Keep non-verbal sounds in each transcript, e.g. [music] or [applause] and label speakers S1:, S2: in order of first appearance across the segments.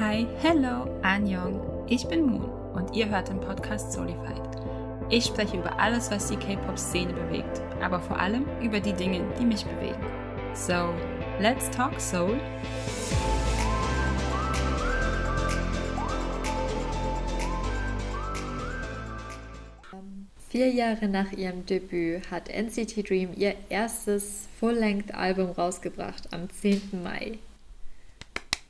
S1: Hi, hello, Anjong. Ich bin Moon und ihr hört den Podcast Solified. Ich spreche über alles, was die K-Pop-Szene bewegt, aber vor allem über die Dinge, die mich bewegen. So, let's talk Soul.
S2: Vier Jahre nach ihrem Debüt hat NCT Dream ihr erstes Full-Length-Album rausgebracht am 10. Mai.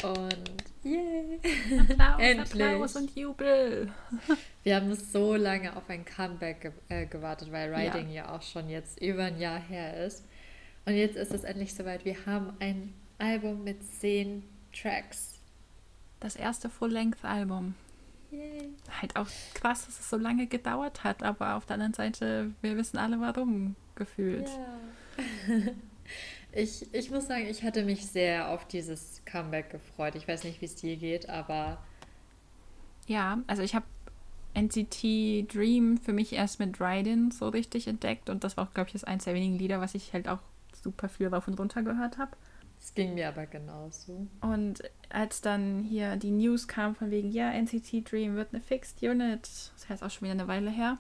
S2: Und yay!
S1: Applaus, Endlich. Applaus und Jubel! [laughs]
S2: Wir haben so lange auf ein Comeback ge äh, gewartet, weil Riding ja. ja auch schon jetzt über ein Jahr her ist. Und jetzt ist es endlich soweit. Wir haben ein Album mit zehn Tracks.
S1: Das erste Full-Length-Album. Halt auch krass, dass es so lange gedauert hat, aber auf der anderen Seite, wir wissen alle warum gefühlt.
S2: Ja. [laughs] ich, ich muss sagen, ich hatte mich sehr auf dieses Comeback gefreut. Ich weiß nicht, wie es dir geht, aber.
S1: Ja, also ich habe NCT Dream für mich erst mit Raiden so richtig entdeckt und das war auch, glaube ich, das eins der wenigen Lieder, was ich halt auch super viel rauf und runter gehört habe.
S2: Es ging mir aber genauso.
S1: Und als dann hier die News kam von wegen, ja, NCT Dream wird eine Fixed Unit, das heißt auch schon wieder eine Weile her,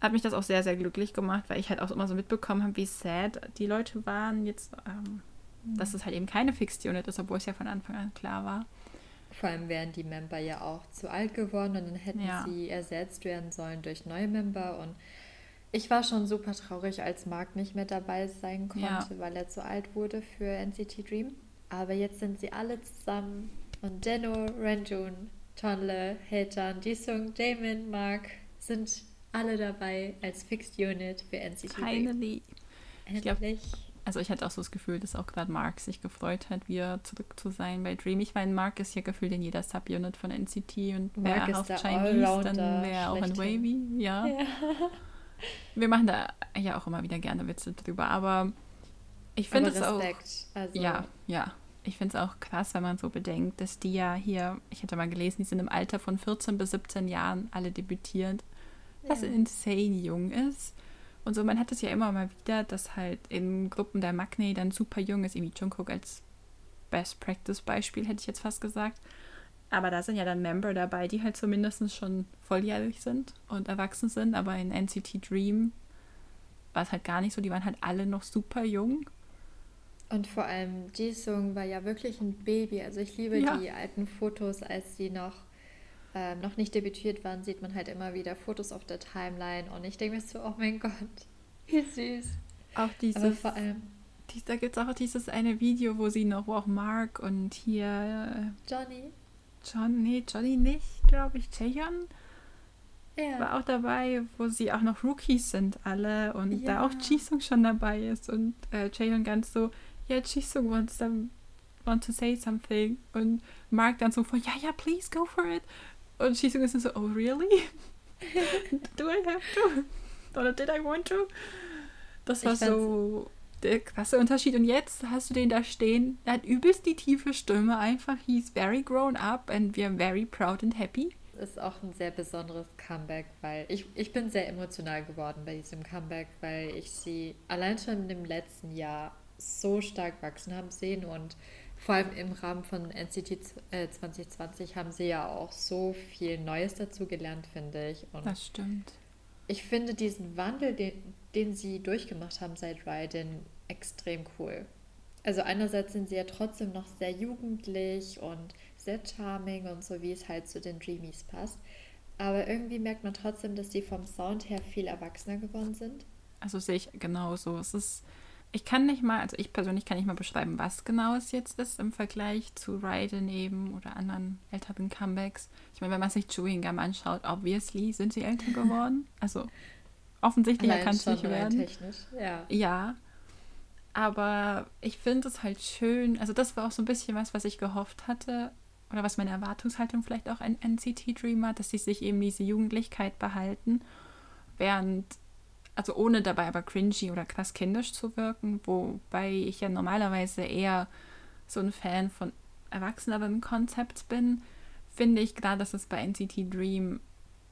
S1: hat mich das auch sehr, sehr glücklich gemacht, weil ich halt auch immer so mitbekommen habe, wie sad die Leute waren jetzt, ähm, mhm. dass es halt eben keine Fixed Unit ist, obwohl es ja von Anfang an klar war.
S2: Vor allem wären die Member ja auch zu alt geworden und dann hätten ja. sie ersetzt werden sollen durch neue Member und ich war schon super traurig, als Mark nicht mehr dabei sein konnte, ja. weil er zu alt wurde für NCT Dream. Aber jetzt sind sie alle zusammen und Deno, Renjun, Tonle, Haetan, Jisung, Damon, Mark sind alle dabei als Fixed Unit für NCT.
S1: Finally. Endlich. Glaub, also ich hatte auch so das Gefühl, dass auch gerade Mark sich gefreut hat, wieder zurück zu sein bei Dream. Ich meine, Mark ist ja gefühlt in jeder Subunit von NCT und wäre auf Chinese, dann wäre auch in Wavy. Ja. ja. Wir machen da ja auch immer wieder gerne Witze drüber, aber ich finde es auch. Also. Ja, ja. Ich finde es auch krass, wenn man so bedenkt, dass die ja hier, ich hatte mal gelesen, die sind im Alter von 14 bis 17 Jahren alle debütiert, was ja. insane jung ist. Und so, man hat es ja immer mal wieder, dass halt in Gruppen der Magne dann super jung ist, irgendwie Jungkook als Best Practice Beispiel, hätte ich jetzt fast gesagt. Aber da sind ja dann Member dabei, die halt zumindest schon volljährig sind und erwachsen sind. Aber in NCT Dream war es halt gar nicht so. Die waren halt alle noch super jung.
S2: Und vor allem Jisung war ja wirklich ein Baby. Also ich liebe ja. die alten Fotos, als sie noch, äh, noch nicht debütiert waren, sieht man halt immer wieder Fotos auf der Timeline. Und ich denke mir so, oh mein Gott, [laughs] wie süß.
S1: Auch dieses... Aber vor allem... Die, da gibt es auch dieses eine Video, wo sie noch, wo auch Mark und hier...
S2: Äh, Johnny
S1: John, nee, Johnny nicht, glaube ich. Jaehyun ja. war auch dabei, wo sie auch noch Rookies sind alle und ja. da auch Jisung schon dabei ist und äh, Jaehyun ganz so, ja, yeah, Jisung wants them, want to say something und Mark dann so vor, ja, ja, please go for it und Jisung ist dann so, oh really? [laughs] Do I have to? Oder did I want to? Das war so der krasse Unterschied. Und jetzt hast du den da stehen. Er hat übelst die tiefe Stimme. Einfach, he's very grown up and we are very proud and happy.
S2: Ist auch ein sehr besonderes Comeback, weil ich, ich bin sehr emotional geworden bei diesem Comeback, weil ich sie allein schon im letzten Jahr so stark wachsen haben sehen und vor allem im Rahmen von NCT 2020 äh, haben sie ja auch so viel Neues dazu gelernt, finde ich.
S1: Und das stimmt.
S2: Ich finde diesen Wandel, den, den sie durchgemacht haben seit Raiden, extrem cool. Also einerseits sind sie ja trotzdem noch sehr jugendlich und sehr charming und so, wie es halt zu den Dreamies passt. Aber irgendwie merkt man trotzdem, dass sie vom Sound her viel erwachsener geworden sind.
S1: Also sehe ich genauso. Es ist, ich kann nicht mal, also ich persönlich kann nicht mal beschreiben, was genau es jetzt ist im Vergleich zu Raiden eben oder anderen älteren Comebacks. Ich meine, wenn man sich Chewing Gum anschaut, obviously sind sie älter geworden. [laughs] Also offensichtlicher kann es nicht werden.
S2: Technisch, ja.
S1: Ja. Aber ich finde es halt schön. Also, das war auch so ein bisschen was, was ich gehofft hatte. Oder was meine Erwartungshaltung vielleicht auch an NCT Dreamer, dass sie sich eben diese Jugendlichkeit behalten. Während, also ohne dabei aber cringy oder krass kindisch zu wirken, wobei ich ja normalerweise eher so ein Fan von erwachseneren Konzepts bin, finde ich gerade, dass es bei NCT Dream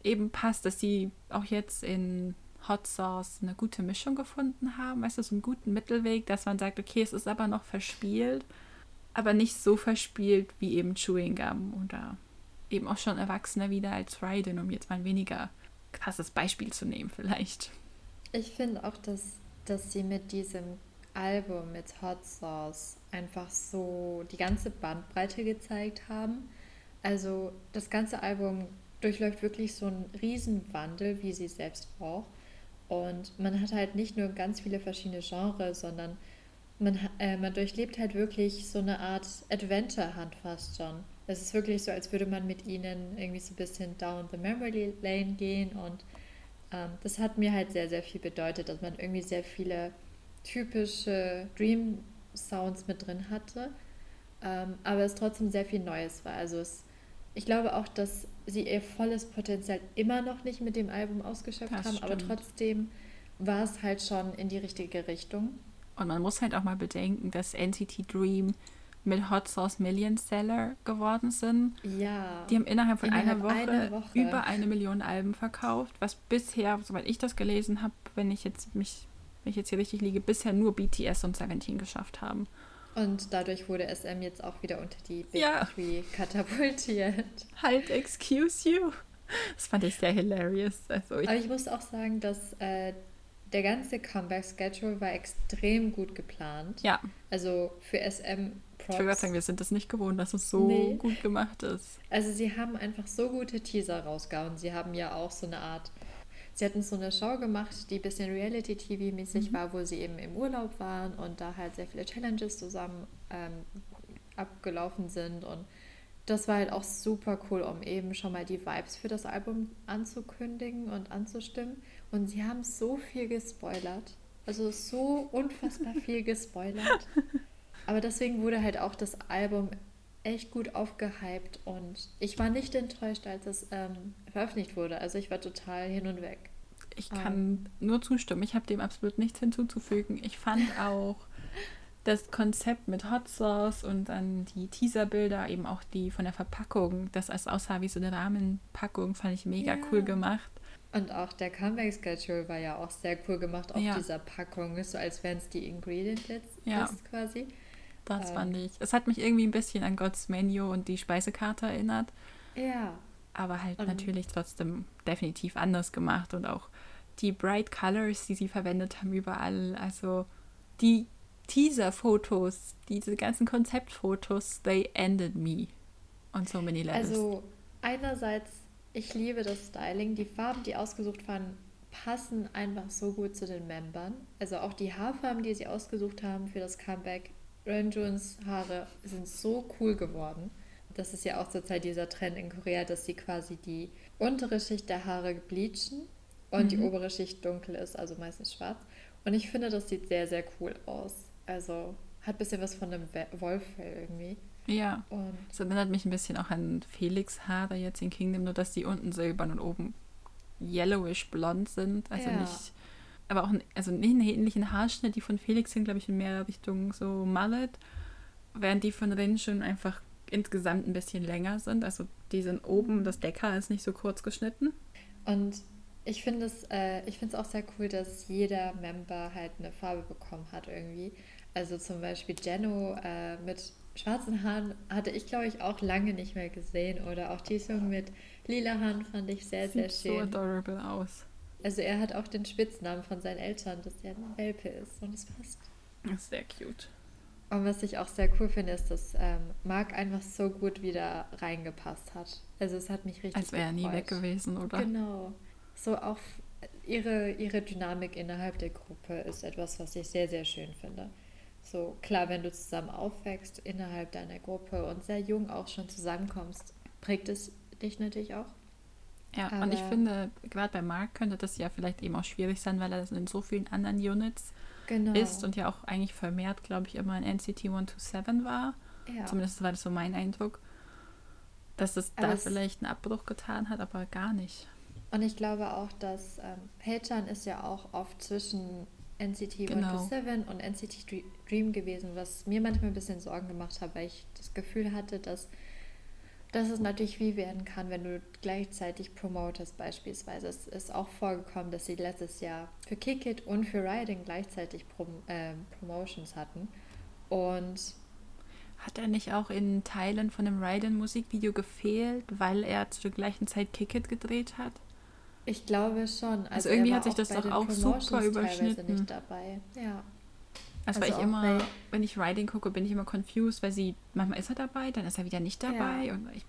S1: eben passt, dass sie auch jetzt in Hot Sauce eine gute Mischung gefunden haben, weißt du, so einen guten Mittelweg, dass man sagt, okay, es ist aber noch verspielt, aber nicht so verspielt wie eben Chewing Gum oder eben auch schon Erwachsener wieder als Raiden, um jetzt mal ein weniger krasses Beispiel zu nehmen vielleicht.
S2: Ich finde auch, dass, dass sie mit diesem Album, mit Hot Sauce, einfach so die ganze Bandbreite gezeigt haben. Also das ganze Album durchläuft wirklich so einen Riesenwandel, wie sie selbst auch. Und man hat halt nicht nur ganz viele verschiedene Genres, sondern man, äh, man durchlebt halt wirklich so eine Art Adventure-Hand fast schon. Es ist wirklich so, als würde man mit ihnen irgendwie so ein bisschen down the memory lane gehen und das hat mir halt sehr, sehr viel bedeutet, dass man irgendwie sehr viele typische Dream-Sounds mit drin hatte, ähm, aber es trotzdem sehr viel Neues war. Also es, ich glaube auch, dass sie ihr volles Potenzial immer noch nicht mit dem Album ausgeschöpft das haben, stimmt. aber trotzdem war es halt schon in die richtige Richtung.
S1: Und man muss halt auch mal bedenken, dass NCT Dream mit Hot Sauce Million Seller geworden sind. Ja. Die haben innerhalb von innerhalb einer, Woche eine Woche über eine Million Alben verkauft, was bisher, soweit ich das gelesen habe, wenn ich jetzt mich, wenn ich jetzt hier richtig liege, bisher nur BTS und Seventeen geschafft haben.
S2: Und dadurch wurde SM jetzt auch wieder unter die Big ja. Three katapultiert.
S1: Halt, excuse you. Das fand ich sehr hilarious. Also
S2: ich Aber ich muss auch sagen, dass äh, der ganze Comeback-Schedule war extrem gut geplant. Ja. Also für SM
S1: Props. Ich würde sagen, wir sind es nicht gewohnt, dass es so nee. gut gemacht ist.
S2: Also sie haben einfach so gute Teaser rausgehauen. Sie haben ja auch so eine Art, sie hatten so eine Show gemacht, die ein bisschen Reality-TV-mäßig mhm. war, wo sie eben im Urlaub waren und da halt sehr viele Challenges zusammen ähm, abgelaufen sind und das war halt auch super cool, um eben schon mal die Vibes für das Album anzukündigen und anzustimmen. Und sie haben so viel gespoilert. Also so unfassbar viel gespoilert. [laughs] Aber deswegen wurde halt auch das Album echt gut aufgehypt und ich war nicht enttäuscht, als es ähm, veröffentlicht wurde. Also ich war total hin und weg.
S1: Ich kann um. nur zustimmen. Ich habe dem absolut nichts hinzuzufügen. Ich fand [laughs] auch das Konzept mit Hot Sauce und dann die Teaserbilder, eben auch die von der Verpackung, das als aussah wie so eine Rahmenpackung, fand ich mega ja. cool gemacht.
S2: Und auch der Comeback-Schedule war ja auch sehr cool gemacht auf ja. dieser Packung, so als wären es die Ingredients ja. quasi.
S1: Das ähm, fand ich. Es hat mich irgendwie ein bisschen an Gods Menu und die Speisekarte erinnert. Ja. Aber halt und natürlich trotzdem definitiv anders gemacht und auch die Bright Colors, die sie verwendet haben überall. Also die Teaser-Fotos, diese ganzen Konzeptfotos, they ended me. Und so many
S2: levels. Also einerseits, ich liebe das Styling. Die Farben, die ausgesucht waren, passen einfach so gut zu den Membern. Also auch die Haarfarben, die sie ausgesucht haben für das Comeback, Renjuns Haare sind so cool geworden. Das ist ja auch zurzeit dieser Trend in Korea, dass sie quasi die untere Schicht der Haare bleachen und mhm. die obere Schicht dunkel ist, also meistens schwarz. Und ich finde, das sieht sehr, sehr cool aus. Also hat ein bisschen was von einem Wolffell irgendwie.
S1: Ja. Und das erinnert mich ein bisschen auch an Felix Haare jetzt in Kingdom, nur dass die unten silbern und oben yellowish blond sind. Also ja. nicht aber auch also nicht einen ähnlichen Haarschnitt. Die von Felix sind, glaube ich, in mehr Richtung so Mullet, während die von Rin schon einfach insgesamt ein bisschen länger sind. Also die sind oben, das Deckhaar ist nicht so kurz geschnitten.
S2: Und ich finde es äh, auch sehr cool, dass jeder Member halt eine Farbe bekommen hat irgendwie. Also zum Beispiel Jenno äh, mit schwarzen Haaren hatte ich, glaube ich, auch lange nicht mehr gesehen. Oder auch Tisung mit lila Haaren fand ich sehr, Sieht sehr schön. Sieht so adorable aus. Also er hat auch den Spitznamen von seinen Eltern, dass er ein Welpe ist und es passt.
S1: Das ist sehr cute.
S2: Und was ich auch sehr cool finde, ist, dass ähm, Marc einfach so gut wieder reingepasst hat. Also es hat mich richtig
S1: Als wäre er nie weg gewesen, oder?
S2: Genau. So auch ihre, ihre Dynamik innerhalb der Gruppe ist etwas, was ich sehr, sehr schön finde. So klar, wenn du zusammen aufwächst innerhalb deiner Gruppe und sehr jung auch schon zusammenkommst, prägt es dich natürlich auch.
S1: Ja, Aber und ich finde, gerade bei Mark könnte das ja vielleicht eben auch schwierig sein, weil er in so vielen anderen Units genau. ist und ja auch eigentlich vermehrt, glaube ich, immer in NCT 127 war. Ja. Zumindest war das so mein Eindruck. Dass es aber da es vielleicht einen Abbruch getan hat, aber gar nicht.
S2: Und ich glaube auch, dass ähm, Hechan ist ja auch oft zwischen NCT genau. 127 und NCT Dream gewesen, was mir manchmal ein bisschen Sorgen gemacht hat, weil ich das Gefühl hatte, dass dass es natürlich wie werden kann, wenn du gleichzeitig promotest beispielsweise. Es ist auch vorgekommen, dass sie letztes Jahr für Kick It und für Riding gleichzeitig Prom äh, Promotions hatten. Und
S1: hat er nicht auch in Teilen von dem Raiden-Musikvideo gefehlt, weil er zur gleichen Zeit Kick It gedreht hat?
S2: Ich glaube schon. Also, also irgendwie hat sich das doch auch super überschnitten. Nicht dabei. Ja.
S1: Also, also weil ich immer, wenn ich Riding gucke, bin ich immer confused, weil sie, manchmal ist er dabei, dann ist er wieder nicht dabei. Ja. Und, ich,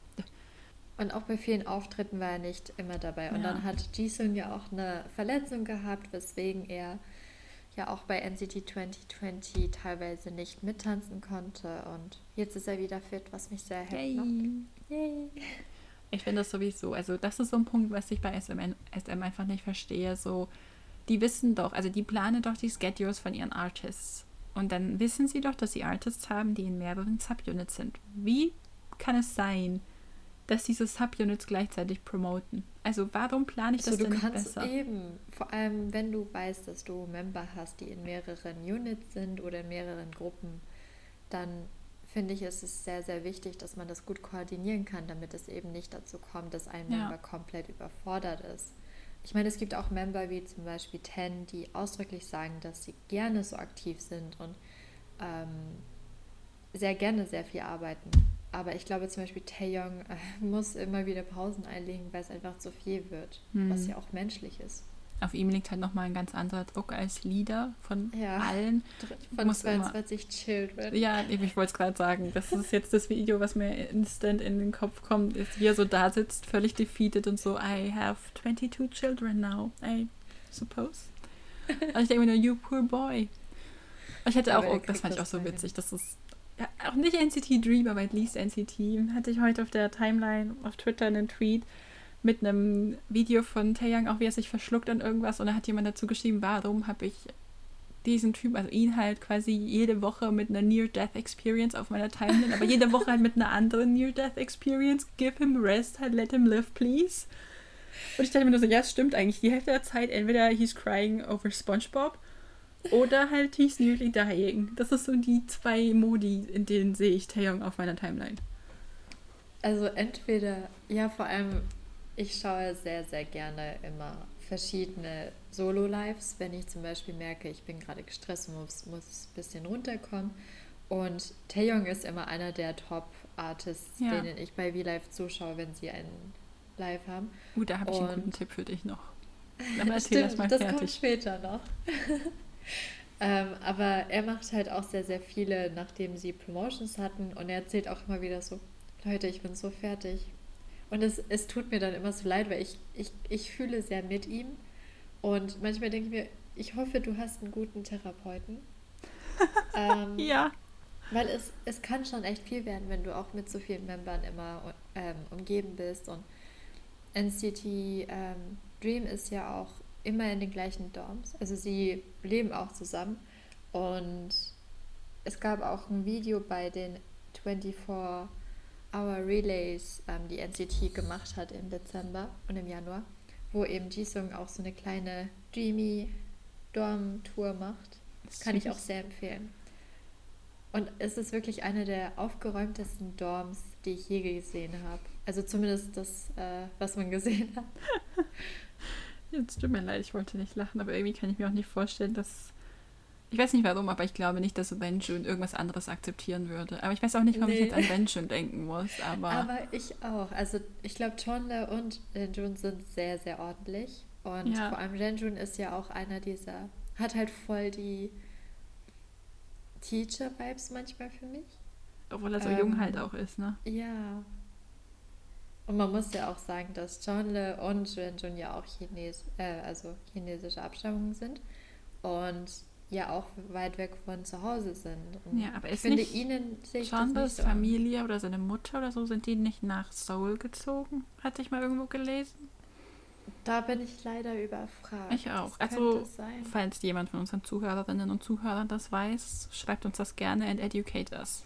S2: und auch bei vielen Auftritten war er nicht immer dabei. Und ja. dann hat Jisung ja auch eine Verletzung gehabt, weswegen er ja auch bei NCT 2020 teilweise nicht mittanzen konnte. Und jetzt ist er wieder fit, was mich sehr happy macht. Yay.
S1: Ich finde das sowieso, also das ist so ein Punkt, was ich bei SM, SM einfach nicht verstehe. So, die wissen doch, also die planen doch die Schedules von ihren Artists. Und dann wissen sie doch, dass sie Artists haben, die in mehreren Subunits sind. Wie kann es sein, dass diese Subunits gleichzeitig promoten? Also warum plane ich das also, denn nicht besser?
S2: Eben, vor allem wenn du weißt, dass du Member hast, die in mehreren Units sind oder in mehreren Gruppen, dann finde ich, ist es sehr, sehr wichtig, dass man das gut koordinieren kann, damit es eben nicht dazu kommt, dass ein ja. Member komplett überfordert ist. Ich meine, es gibt auch Member wie zum Beispiel Ten, die ausdrücklich sagen, dass sie gerne so aktiv sind und ähm, sehr gerne sehr viel arbeiten. Aber ich glaube zum Beispiel Taeyong äh, [laughs] muss immer wieder Pausen einlegen, weil es einfach zu viel wird, hm. was ja auch menschlich ist
S1: auf ihm liegt halt nochmal ein ganz anderer Druck als Leader von ja, allen.
S2: Von 22 immer, Children.
S1: Ja, ich wollte es gerade sagen. Das ist jetzt das Video, was mir instant in den Kopf kommt, ist, wie er so da sitzt, völlig defeated und so, I have 22 children now, I suppose. Und ich denke mir nur, you poor boy. Und ich hätte auch, oh, das fand ich auch so witzig, das ist ja, auch nicht NCT Dream, aber at least NCT. Hatte ich heute auf der Timeline auf Twitter einen Tweet, mit einem Video von Taeyang, auch wie er sich verschluckt an irgendwas. Und da hat jemand dazu geschrieben, warum habe ich diesen Typ, also ihn halt quasi jede Woche mit einer Near-Death-Experience auf meiner Timeline, aber jede Woche halt mit einer anderen Near-Death-Experience. Give him rest, halt let him live, please. Und ich dachte mir nur so, ja, es stimmt eigentlich. Die Hälfte der Zeit entweder he's crying over SpongeBob oder halt he's nearly dying. Das ist so die zwei Modi, in denen sehe ich Taeyong auf meiner Timeline.
S2: Also entweder, ja, vor allem ich schaue sehr, sehr gerne immer verschiedene Solo-Lives, wenn ich zum Beispiel merke, ich bin gerade gestresst und muss, muss ein bisschen runterkommen. Und Taeyong ist immer einer der Top-Artists, ja. denen ich bei V-Live zuschaue, wenn sie einen Live haben.
S1: Uh, da habe ich einen guten Tipp für dich noch. [laughs] Aber
S2: Stimmt, das mal fertig. Das kommt später noch. [laughs] ähm, aber er macht halt auch sehr, sehr viele, nachdem sie Promotions hatten. Und er erzählt auch immer wieder so, Leute, ich bin so fertig. Und es, es tut mir dann immer so leid, weil ich, ich, ich fühle sehr mit ihm. Und manchmal denke ich mir, ich hoffe, du hast einen guten Therapeuten. [laughs] ähm, ja. Weil es, es kann schon echt viel werden, wenn du auch mit so vielen Membern immer ähm, umgeben bist. Und NCT ähm, Dream ist ja auch immer in den gleichen Dorms. Also sie leben auch zusammen. Und es gab auch ein Video bei den 24 Our Relays, ähm, die NCT gemacht hat im Dezember und im Januar, wo eben Jisung auch so eine kleine Dreamy Dorm-Tour macht. Das kann ich auch sehr empfehlen. Und es ist wirklich eine der aufgeräumtesten Dorms, die ich je gesehen habe. Also zumindest das, äh, was man gesehen hat. [laughs]
S1: Jetzt tut mir leid, ich wollte nicht lachen, aber irgendwie kann ich mir auch nicht vorstellen, dass ich weiß nicht warum, aber ich glaube nicht, dass Benjun irgendwas anderes akzeptieren würde. Aber ich weiß auch nicht, warum nee. ich jetzt an Benjun denken muss. Aber,
S2: aber ich auch. Also ich glaube, Chonle und Benjun sind sehr, sehr ordentlich. Und ja. vor allem Benjun ist ja auch einer dieser, hat halt voll die Teacher-Vibes manchmal für mich.
S1: Obwohl er so ähm, jung halt auch ist, ne?
S2: Ja. Und man muss ja auch sagen, dass Chonle und Benjun ja auch Chines, äh, also chinesische Abstammungen sind. Und ja auch weit weg von zu Hause sind. Und
S1: ja, aber ist finde ihnen Chambers so Familie oder seine Mutter oder so, sind die nicht nach Seoul gezogen? Hatte ich mal irgendwo gelesen.
S2: Da bin ich leider überfragt.
S1: Ich auch. Das also, falls jemand von unseren Zuhörerinnen und Zuhörern das weiß, schreibt uns das gerne and educate us.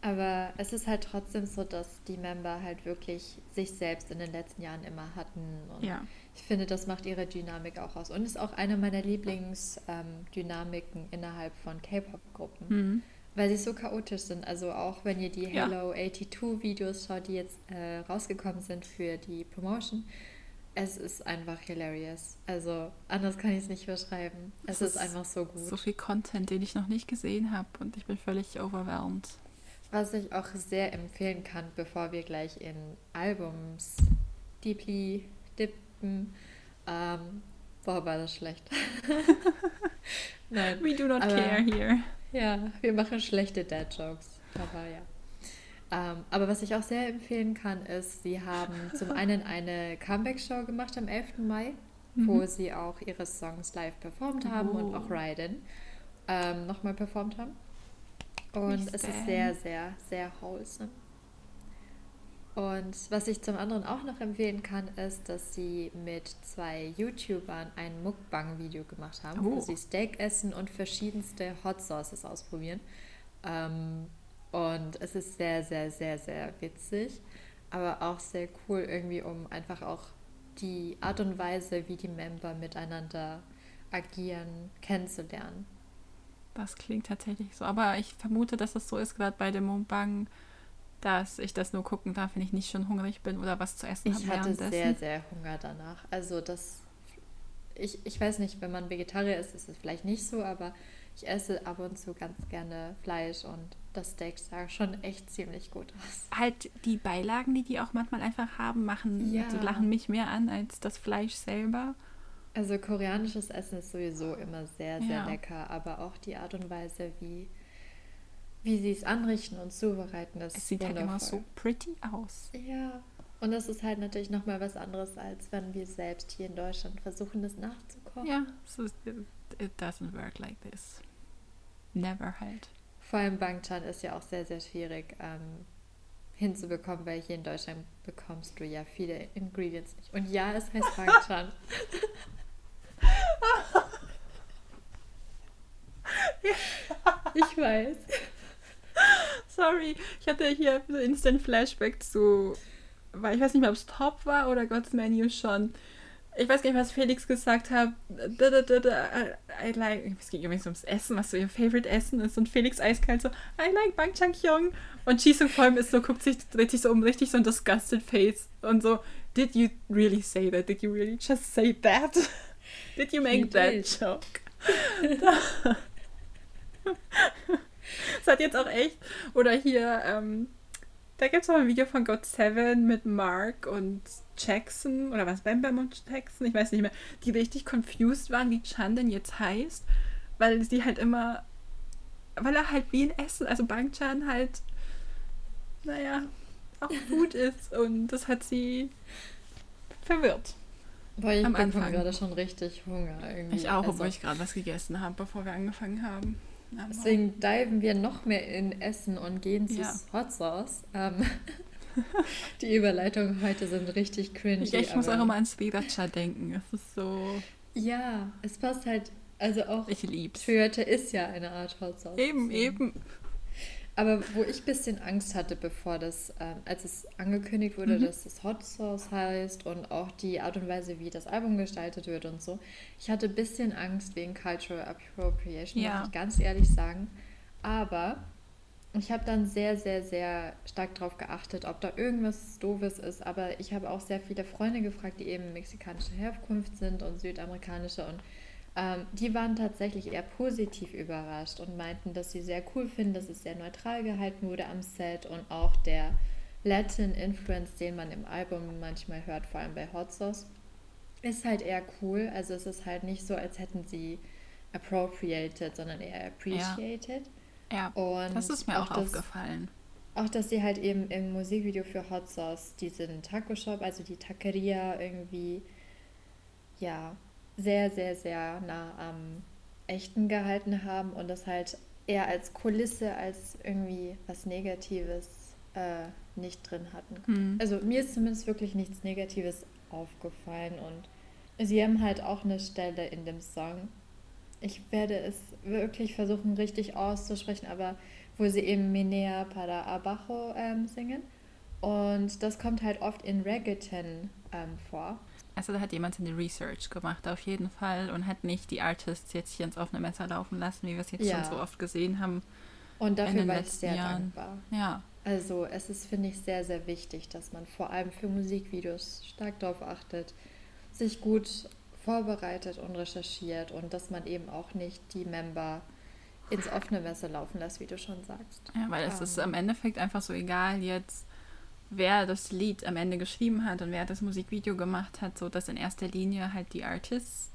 S2: Aber es ist halt trotzdem so, dass die Member halt wirklich sich selbst in den letzten Jahren immer hatten. Und ja. Ich finde, das macht ihre Dynamik auch aus. Und ist auch eine meiner Lieblingsdynamiken ähm, innerhalb von K-Pop-Gruppen. Mhm. Weil sie so chaotisch sind. Also auch wenn ihr die Hello ja. 82 Videos schaut, die jetzt äh, rausgekommen sind für die Promotion, es ist einfach hilarious. Also anders kann ich es nicht beschreiben. Es, es ist, ist, einfach so gut.
S1: So viel Content, den ich noch nicht gesehen habe und ich bin völlig overwhelmed.
S2: Was ich auch sehr empfehlen kann, bevor wir gleich in Albums deeply dippen. Ähm, boah, war das schlecht. [laughs] [laughs] Nein. We do not aber, care here. Ja, wir machen schlechte Dad-Jokes. Aber ja. Ähm, aber was ich auch sehr empfehlen kann, ist, sie haben zum [laughs] einen eine Comeback-Show gemacht am 11. Mai, mhm. wo sie auch ihre Songs live performt haben oh. und auch Ryden ähm, nochmal performt haben. Und es ist sehr, sehr, sehr wholesome. Und was ich zum anderen auch noch empfehlen kann, ist, dass sie mit zwei YouTubern ein Mukbang-Video gemacht haben, oh. wo sie Steak essen und verschiedenste Hot Sauces ausprobieren. Ähm, und es ist sehr, sehr, sehr, sehr witzig, aber auch sehr cool irgendwie, um einfach auch die Art und Weise, wie die Member miteinander agieren, kennenzulernen.
S1: Das klingt tatsächlich so. Aber ich vermute, dass es so ist, gerade bei dem Mukbang, dass ich das nur gucken darf, wenn ich nicht schon hungrig bin oder was zu essen
S2: habe. Ich hatte sehr, sehr Hunger danach. Also das, ich, ich weiß nicht, wenn man Vegetarier ist, ist es vielleicht nicht so, aber ich esse ab und zu ganz gerne Fleisch und das Steak sah schon echt ziemlich gut aus.
S1: Halt die Beilagen, die die auch manchmal einfach haben, machen, ja. die lachen mich mehr an als das Fleisch selber.
S2: Also koreanisches Essen ist sowieso immer sehr, sehr ja. lecker, aber auch die Art und Weise, wie, wie sie es anrichten und zubereiten, das es
S1: sieht wundervoll. halt immer so pretty aus.
S2: Ja, und das ist halt natürlich nochmal was anderes, als wenn wir selbst hier in Deutschland versuchen, das nachzukochen.
S1: Ja, so it doesn't work like this. Never halt.
S2: Vor allem Bangchan ist ja auch sehr, sehr schwierig ähm, hinzubekommen, weil hier in Deutschland bekommst du ja viele Ingredients nicht. Und ja, es heißt Bangchan. [laughs]
S1: ich weiß. Sorry, ich hatte hier so Instant Flashback zu, weil ich weiß nicht mehr, ob es Top war oder God's Menu schon. Ich weiß gar nicht, was Felix gesagt hat. Da, da, da, da, I like, es ging übrigens ums Essen, was so ihr Favorite Essen ist. Und Felix eiskalt so, I like Bang Chang Kyung. Und Jisung vor allem ist so, guckt sich, dreht sich so um, richtig so ein disgusted face. Und so, did you really say that? Did you really just say that? [laughs] Did you make that joke? [laughs] [laughs] das hat jetzt auch echt. Oder hier, ähm, da gibt es auch ein Video von God Seven mit Mark und Jackson oder was, Bam Bam und Jackson, ich weiß nicht mehr, die richtig confused waren, wie Chan denn jetzt heißt, weil sie halt immer, weil er halt wie ein Essen, also Bang Chan halt, naja, auch [laughs] gut ist und das hat sie verwirrt.
S2: Boah, ich am Anfang gerade schon richtig Hunger. Irgendwie.
S1: Ich auch, also, obwohl ich gerade was gegessen habe, bevor wir angefangen haben.
S2: Aber deswegen diven wir noch mehr in Essen und gehen zu ja. Hot Sauce. Ähm, [laughs] [laughs] die Überleitungen heute sind richtig cringy.
S1: Ja, ich muss auch immer an Sriracha denken. Es ist so...
S2: Ja, es passt halt... Also auch...
S1: Ich lieb's.
S2: Sriracha ist ja eine Art Hot Sauce.
S1: Eben, eben.
S2: Aber wo ich ein bisschen Angst hatte, bevor das, ähm, als es angekündigt wurde, mhm. dass es Hot Sauce heißt und auch die Art und Weise, wie das Album gestaltet wird und so, ich hatte ein bisschen Angst wegen Cultural Appropriation, ja. muss ich ganz ehrlich sagen. Aber ich habe dann sehr, sehr, sehr stark darauf geachtet, ob da irgendwas Doofes ist. Aber ich habe auch sehr viele Freunde gefragt, die eben mexikanische Herkunft sind und südamerikanische und ähm, die waren tatsächlich eher positiv überrascht und meinten, dass sie sehr cool finden, dass es sehr neutral gehalten wurde am Set und auch der Latin Influence, den man im Album manchmal hört, vor allem bei Hot Sauce, ist halt eher cool. Also es ist halt nicht so, als hätten sie appropriated, sondern eher appreciated.
S1: Ja, ja und das ist mir auch, auch das, aufgefallen.
S2: Auch, dass sie halt eben im Musikvideo für Hot Sauce diesen Taco Shop, also die Taqueria irgendwie, ja, sehr, sehr, sehr nah am Echten gehalten haben und das halt eher als Kulisse als irgendwie was Negatives äh, nicht drin hatten. Mhm. Also mir ist zumindest wirklich nichts Negatives aufgefallen und sie haben halt auch eine Stelle in dem Song. Ich werde es wirklich versuchen, richtig auszusprechen, aber wo sie eben Minea para Abajo ähm, singen. Und das kommt halt oft in Reggaeton ähm, vor.
S1: Also da hat jemand seine Research gemacht, auf jeden Fall, und hat nicht die Artists jetzt hier ins offene Messer laufen lassen, wie wir es jetzt ja. schon so oft gesehen haben.
S2: Und dafür war ich sehr Jahren. dankbar.
S1: Ja.
S2: Also es ist, finde ich, sehr, sehr wichtig, dass man vor allem für Musikvideos stark darauf achtet, sich gut vorbereitet und recherchiert und dass man eben auch nicht die Member ins offene Messer laufen lässt, wie du schon sagst.
S1: Ja, weil es um. ist im Endeffekt einfach so egal jetzt, wer das Lied am Ende geschrieben hat und wer das Musikvideo gemacht hat, so dass in erster Linie halt die Artists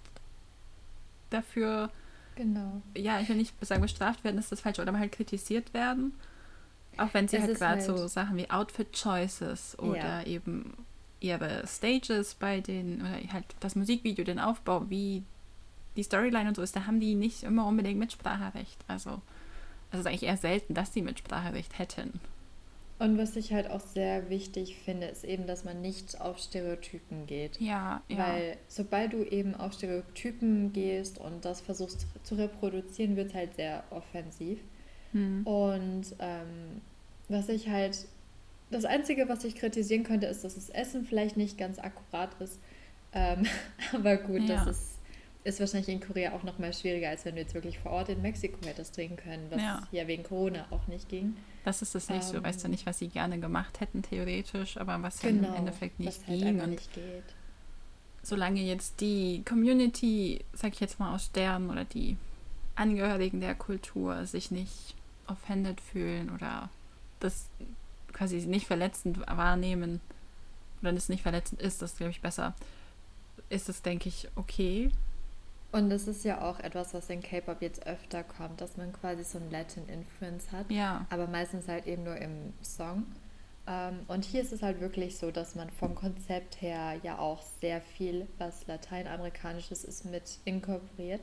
S1: dafür, genau. ja, ich will nicht sagen bestraft werden, ist das falsch, oder halt kritisiert werden. Auch wenn sie es halt gerade halt so Sachen wie Outfit Choices oder ja. eben ihre Stages bei den, oder halt das Musikvideo, den Aufbau, wie die Storyline und so ist, da haben die nicht immer unbedingt Mitspracherecht. Also es ist eigentlich eher selten, dass sie Mitspracherecht hätten.
S2: Und was ich halt auch sehr wichtig finde, ist eben, dass man nicht auf Stereotypen geht. Ja, ja. Weil sobald du eben auf Stereotypen gehst und das versuchst zu reproduzieren, wird es halt sehr offensiv. Hm. Und ähm, was ich halt, das Einzige, was ich kritisieren könnte, ist, dass das Essen vielleicht nicht ganz akkurat ist. Ähm, [laughs] aber gut, ja. das ist ist wahrscheinlich in Korea auch noch mal schwieriger, als wenn du jetzt wirklich vor Ort in Mexiko hättest drehen können, was ja, ja wegen Corona auch nicht ging.
S1: Das ist das nicht ähm, so. Weißt du nicht, was sie gerne gemacht hätten, theoretisch, aber was genau, ja im genau, Endeffekt nicht was halt ging. Halt nicht geht. solange jetzt die Community, sag ich jetzt mal aus Sternen oder die Angehörigen der Kultur sich nicht offended fühlen oder das quasi nicht verletzend wahrnehmen oder es nicht verletzend ist, das glaube ich besser, ist es, denke ich, okay.
S2: Und das ist ja auch etwas, was in K-Pop jetzt öfter kommt, dass man quasi so ein Latin-Influence hat. Ja. Aber meistens halt eben nur im Song. Ähm, und hier ist es halt wirklich so, dass man vom Konzept her ja auch sehr viel, was lateinamerikanisches ist, mit inkorporiert.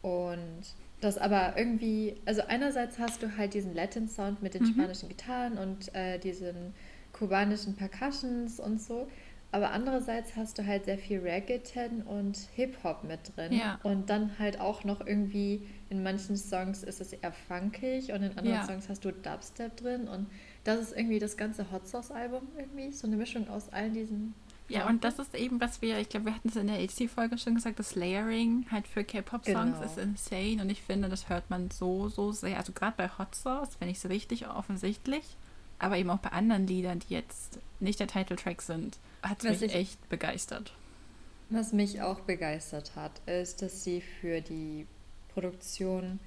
S2: Und das aber irgendwie, also einerseits hast du halt diesen Latin-Sound mit den mhm. spanischen Gitarren und äh, diesen kubanischen Percussions und so. Aber andererseits hast du halt sehr viel Reggaeton und Hip-Hop mit drin. Ja. Und dann halt auch noch irgendwie, in manchen Songs ist es eher funkig und in anderen ja. Songs hast du Dubstep drin. Und das ist irgendwie das ganze Hot Sauce-Album irgendwie. So eine Mischung aus all diesen.
S1: Ja, und das ist eben, was wir, ich glaube, wir hatten es in der HC-Folge schon gesagt, das Layering halt für K-Pop-Songs genau. ist insane. Und ich finde, das hört man so, so sehr. Also gerade bei Hot Sauce finde ich es richtig offensichtlich. Aber eben auch bei anderen Liedern, die jetzt nicht der Titeltrack sind hat mich ich, echt begeistert.
S2: Was mich auch begeistert hat, ist, dass sie für die Produktion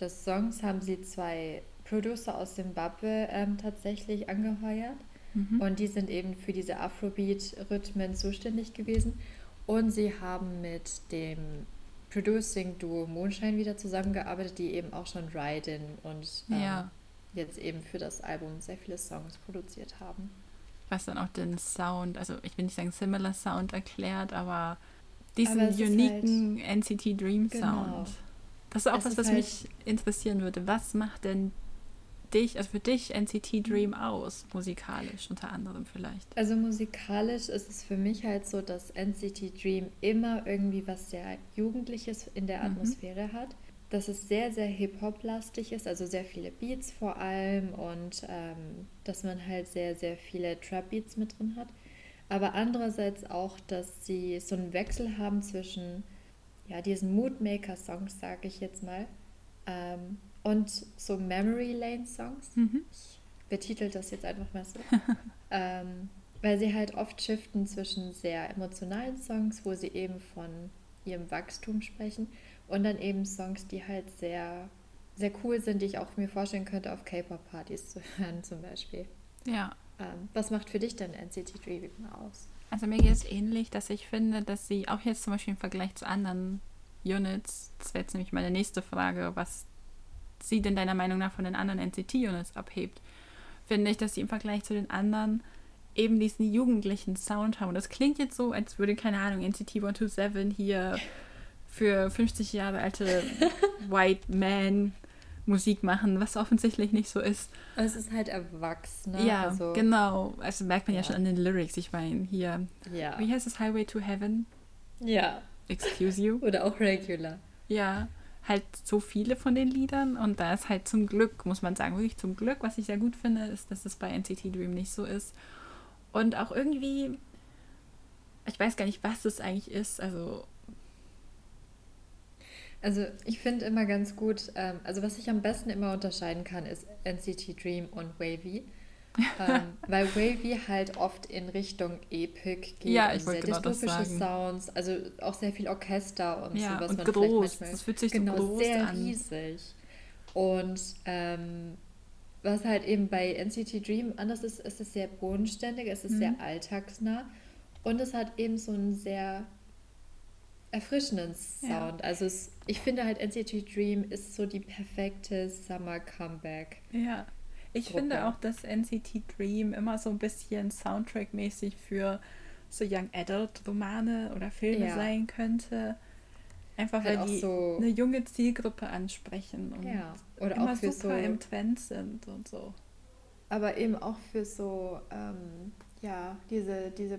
S2: des Songs haben sie zwei Producer aus Zimbabwe ähm, tatsächlich angeheuert. Mhm. Und die sind eben für diese Afrobeat-Rhythmen zuständig gewesen. Und sie haben mit dem Producing-Duo Mondschein wieder zusammengearbeitet, die eben auch schon Ride-In und ähm, ja. Jetzt eben für das Album sehr viele Songs produziert haben
S1: was dann auch den Sound, also ich will nicht sagen Similar Sound erklärt, aber diesen aber uniken halt, NCT Dream Sound. Genau. Das ist auch es was, was halt mich interessieren würde. Was macht denn dich, also für dich NCT Dream aus, musikalisch unter anderem vielleicht?
S2: Also musikalisch ist es für mich halt so, dass NCT Dream immer irgendwie was sehr Jugendliches in der mhm. Atmosphäre mhm. hat dass es sehr, sehr Hip-Hop-lastig ist, also sehr viele Beats vor allem und ähm, dass man halt sehr, sehr viele Trap-Beats mit drin hat. Aber andererseits auch, dass sie so einen Wechsel haben zwischen ja, diesen Moodmaker-Songs, sage ich jetzt mal, ähm, und so Memory Lane-Songs. Mhm. Ich betitel das jetzt einfach mal so. [laughs] ähm, weil sie halt oft shiften zwischen sehr emotionalen Songs, wo sie eben von ihrem Wachstum sprechen und dann eben Songs, die halt sehr, sehr cool sind, die ich auch mir vorstellen könnte, auf K-Pop-Partys zu [laughs] hören zum Beispiel. Ja. Ähm, was macht für dich denn NCT Dream aus?
S1: Also mir geht es ähnlich, dass ich finde, dass sie auch jetzt zum Beispiel im Vergleich zu anderen Units, das wäre jetzt nämlich meine nächste Frage, was sie denn deiner Meinung nach von den anderen NCT-Units abhebt, finde ich, dass sie im Vergleich zu den anderen eben diesen jugendlichen Sound haben. Und das klingt jetzt so, als würde, keine Ahnung, NCT 127 hier [laughs] für 50 Jahre alte [laughs] White Man Musik machen, was offensichtlich nicht so ist.
S2: Es ist halt erwachsen.
S1: Ne? Ja, also, genau. Also merkt man ja. ja. schon an den Lyrics. Ich meine, hier, ja. wie heißt es, Highway to Heaven? Ja. Excuse you? [laughs]
S2: Oder auch Regular.
S1: Ja, halt so viele von den Liedern und da ist halt zum Glück, muss man sagen, wirklich zum Glück, was ich sehr gut finde, ist, dass es bei NCT Dream nicht so ist. Und auch irgendwie, ich weiß gar nicht, was es eigentlich ist, also
S2: also ich finde immer ganz gut, ähm, also was ich am besten immer unterscheiden kann, ist NCT Dream und Wavy. [laughs] ähm, weil Wavy halt oft in Richtung Epic geht ja, ich sehr genau dystopische Sounds, also auch sehr viel Orchester und ja, so, was und man groß. vielleicht manchmal das fühlt sich genau, so groß sehr an. riesig. Und ähm, was halt eben bei NCT Dream anders ist, ist es sehr bodenständig, es ist mhm. sehr alltagsnah und es hat eben so einen sehr erfrischenden Sound. Ja. Also es, ich finde halt NCT Dream ist so die perfekte Summer Comeback.
S1: Ja. Ich Gruppe. finde auch, dass NCT Dream immer so ein bisschen Soundtrack-mäßig für so Young Adult Romane oder Filme ja. sein könnte. Einfach halt weil die so eine junge Zielgruppe ansprechen und ja. Oder immer auch für super so, im Trend sind und so.
S2: Aber eben auch für so, ähm, ja, diese, diese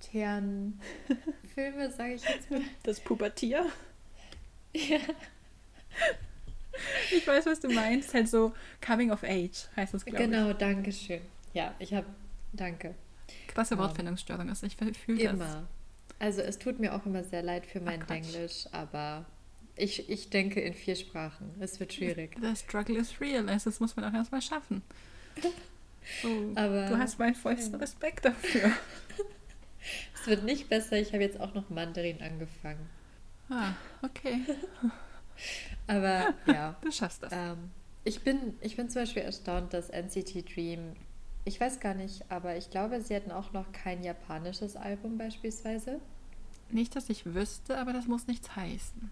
S2: pubertären [laughs] Filme, sage ich jetzt mal.
S1: Das Pubertier? Ja. Ich weiß, was du meinst. Halt so Coming of Age heißt es,
S2: glaube genau, ich. Genau, danke schön. Ja, ich habe, danke.
S1: Krasse ähm, Wortfindungsstörung ist. Ich fühle
S2: das. Immer. Also es tut mir auch immer sehr leid für mein Ach, Englisch, aber ich, ich denke in vier Sprachen. Es wird schwierig.
S1: The struggle is real. Also das muss man auch erstmal schaffen. So, [laughs] aber, du hast meinen vollsten Respekt dafür. [laughs]
S2: es wird nicht besser. Ich habe jetzt auch noch Mandarin angefangen.
S1: Ah, okay. [laughs]
S2: aber ja.
S1: Du schaffst das.
S2: Ähm, ich, bin, ich bin zum Beispiel erstaunt, dass NCT Dream ich weiß gar nicht, aber ich glaube, sie hatten auch noch kein japanisches Album beispielsweise.
S1: Nicht, dass ich wüsste, aber das muss nichts heißen.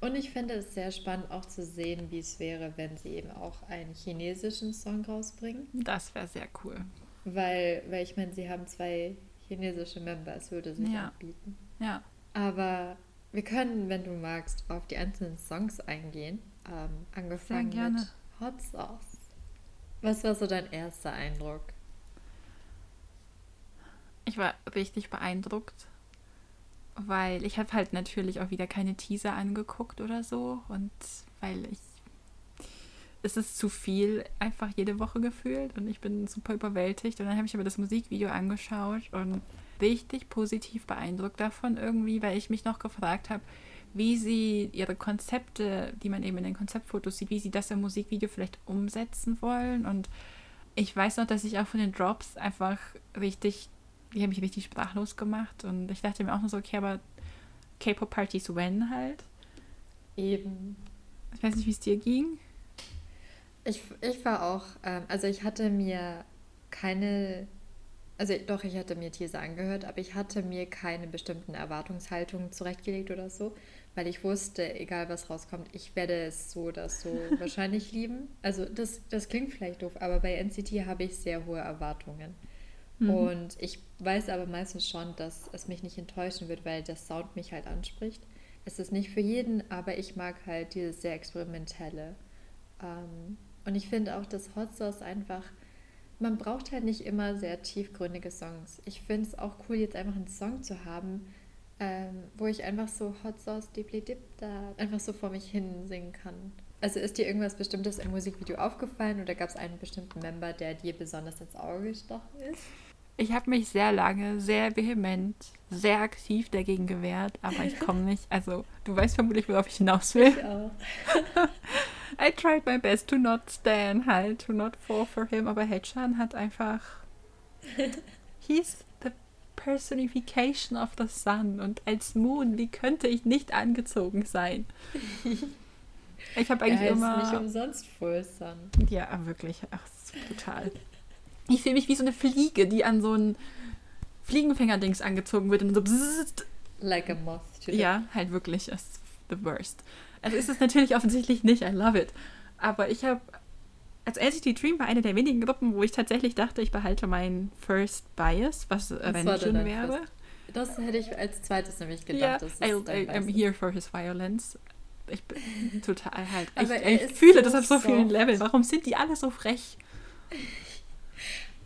S2: Und ich finde es sehr spannend auch zu sehen, wie es wäre, wenn sie eben auch einen chinesischen Song rausbringen.
S1: Das wäre sehr cool.
S2: Weil, weil ich meine, sie haben zwei chinesische Members, würde sich ja. anbieten.
S1: Ja.
S2: Aber wir können, wenn du magst, auf die einzelnen Songs eingehen. Ähm, angefangen mit Hot Sauce. Was war so dein erster Eindruck?
S1: Ich war richtig beeindruckt, weil ich habe halt natürlich auch wieder keine Teaser angeguckt oder so und weil ich es ist zu viel einfach jede Woche gefühlt und ich bin super überwältigt und dann habe ich aber das Musikvideo angeschaut und richtig positiv beeindruckt davon irgendwie, weil ich mich noch gefragt habe, wie sie ihre Konzepte, die man eben in den Konzeptfotos sieht, wie sie das im Musikvideo vielleicht umsetzen wollen. Und ich weiß noch, dass ich auch von den Drops einfach richtig, die haben mich richtig sprachlos gemacht. Und ich dachte mir auch nur so, okay, aber K-Pop-Partys when halt.
S2: Eben.
S1: Ich weiß nicht, wie es dir ging.
S2: Ich, ich war auch, ähm, also ich hatte mir keine also doch, ich hatte mir Teaser angehört, aber ich hatte mir keine bestimmten Erwartungshaltungen zurechtgelegt oder so weil ich wusste, egal was rauskommt, ich werde es so oder so [laughs] wahrscheinlich lieben. Also das, das klingt vielleicht doof, aber bei NCT habe ich sehr hohe Erwartungen. Mhm. Und ich weiß aber meistens schon, dass es mich nicht enttäuschen wird, weil der Sound mich halt anspricht. Es ist nicht für jeden, aber ich mag halt dieses sehr experimentelle. Ähm, und ich finde auch, dass Hot Sauce einfach, man braucht halt nicht immer sehr tiefgründige Songs. Ich finde es auch cool, jetzt einfach einen Song zu haben, ähm, wo ich einfach so Hot Sauce Deeply Dip da einfach so vor mich hin singen kann. Also ist dir irgendwas Bestimmtes im Musikvideo aufgefallen oder gab es einen bestimmten Member, der dir besonders ins Auge gestochen ist?
S1: Ich habe mich sehr lange, sehr vehement, sehr aktiv dagegen gewehrt, aber ich komme nicht. Also, du weißt vermutlich, worauf ich hinaus will. Ich auch. [laughs] I tried my best to not stand, halt, to not fall for him, aber Hedgehan hat einfach. [laughs] He's Personification of the Sun und als Moon, wie könnte ich nicht angezogen sein? [laughs] Ich habe eigentlich er immer.
S2: nicht umsonst Full Sun.
S1: Ja, wirklich. Ach, total. Ich fühle mich wie so eine Fliege, die an so ein Fliegenfänger-Dings angezogen wird und so. Bzzzt.
S2: Like a moth.
S1: Ja, halt wirklich. Das ist the worst. Also ist es natürlich offensichtlich nicht. I love it. Aber ich habe als LCT Dream war eine der wenigen Gruppen, wo ich tatsächlich dachte, ich behalte meinen First Bias, was Avenging wäre.
S2: Das hätte ich als zweites nämlich gedacht.
S1: Ja, yeah, I, I'm here for his violence. Ich bin total halt. ich, ich fühle so das auf so vielen Leveln. Warum sind die alle so frech?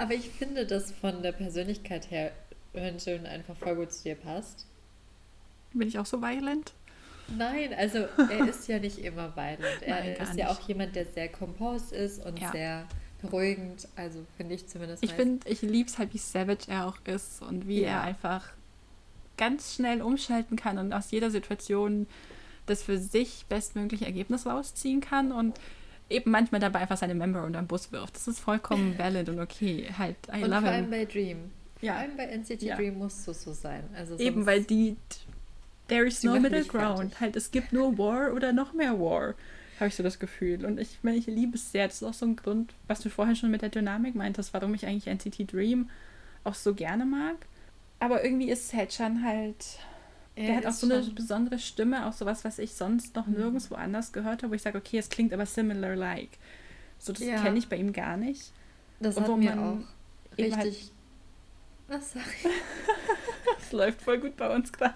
S2: Aber ich finde, dass von der Persönlichkeit her Hönschön einfach voll gut zu dir passt.
S1: Bin ich auch so violent?
S2: Nein, also er [laughs] ist ja nicht immer violent. Er Nein, ist ja auch jemand, der sehr composed ist und ja. sehr beruhigend. Also finde ich zumindest.
S1: Ich finde, ich liebe es halt, wie savage er auch ist und wie ja. er einfach ganz schnell umschalten kann und aus jeder Situation das für sich bestmögliche Ergebnis rausziehen kann und eben manchmal dabei einfach seine Member unter den Bus wirft. Das ist vollkommen [laughs] valid und okay. Halt, I und love
S2: vor allem him. bei Dream. Ja. Vor allem bei NCT ja. Dream muss es so sein. Also
S1: eben, weil die There is no middle ground. Halt, es gibt nur War oder noch mehr War. Habe ich so das Gefühl. Und ich meine, ich liebe es sehr. Das ist auch so ein Grund, was du vorhin schon mit der Dynamik meintest, warum ich eigentlich NCT Dream auch so gerne mag. Aber irgendwie ist Hedchan halt. Er der hat auch so eine besondere Stimme, auch sowas, was ich sonst noch mhm. nirgendwo anders gehört habe, wo ich sage, okay, es klingt aber similar like. So, das ja. kenne ich bei ihm gar nicht. Das Und hat mir auch richtig. Halt was sag ich? Es läuft voll gut bei uns gerade.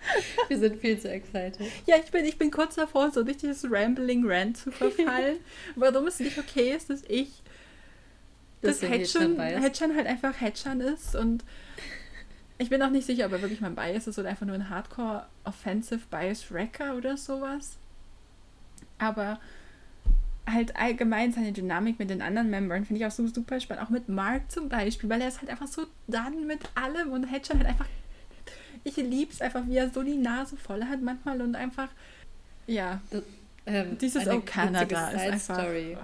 S1: [laughs]
S2: Wir sind viel zu excited.
S1: Ja, ich bin, ich bin kurz davor, so durch dieses Rambling Rant zu verfallen. [laughs] warum es nicht okay ist, dass ich das Hedgehog halt einfach Hedgehog ist und ich bin auch nicht sicher, ob er wirklich mein Bias ist oder einfach nur ein Hardcore Offensive Bias Wrecker oder sowas. Aber halt allgemein seine Dynamik mit den anderen Membern finde ich auch so super spannend. Auch mit Mark zum Beispiel, weil er ist halt einfach so dann mit allem und Hedgehog halt einfach ich liebe es einfach, wie er so die Nase voll hat manchmal und einfach, ja, das, ähm, dieses Oh Canada
S2: ist einfach... Story.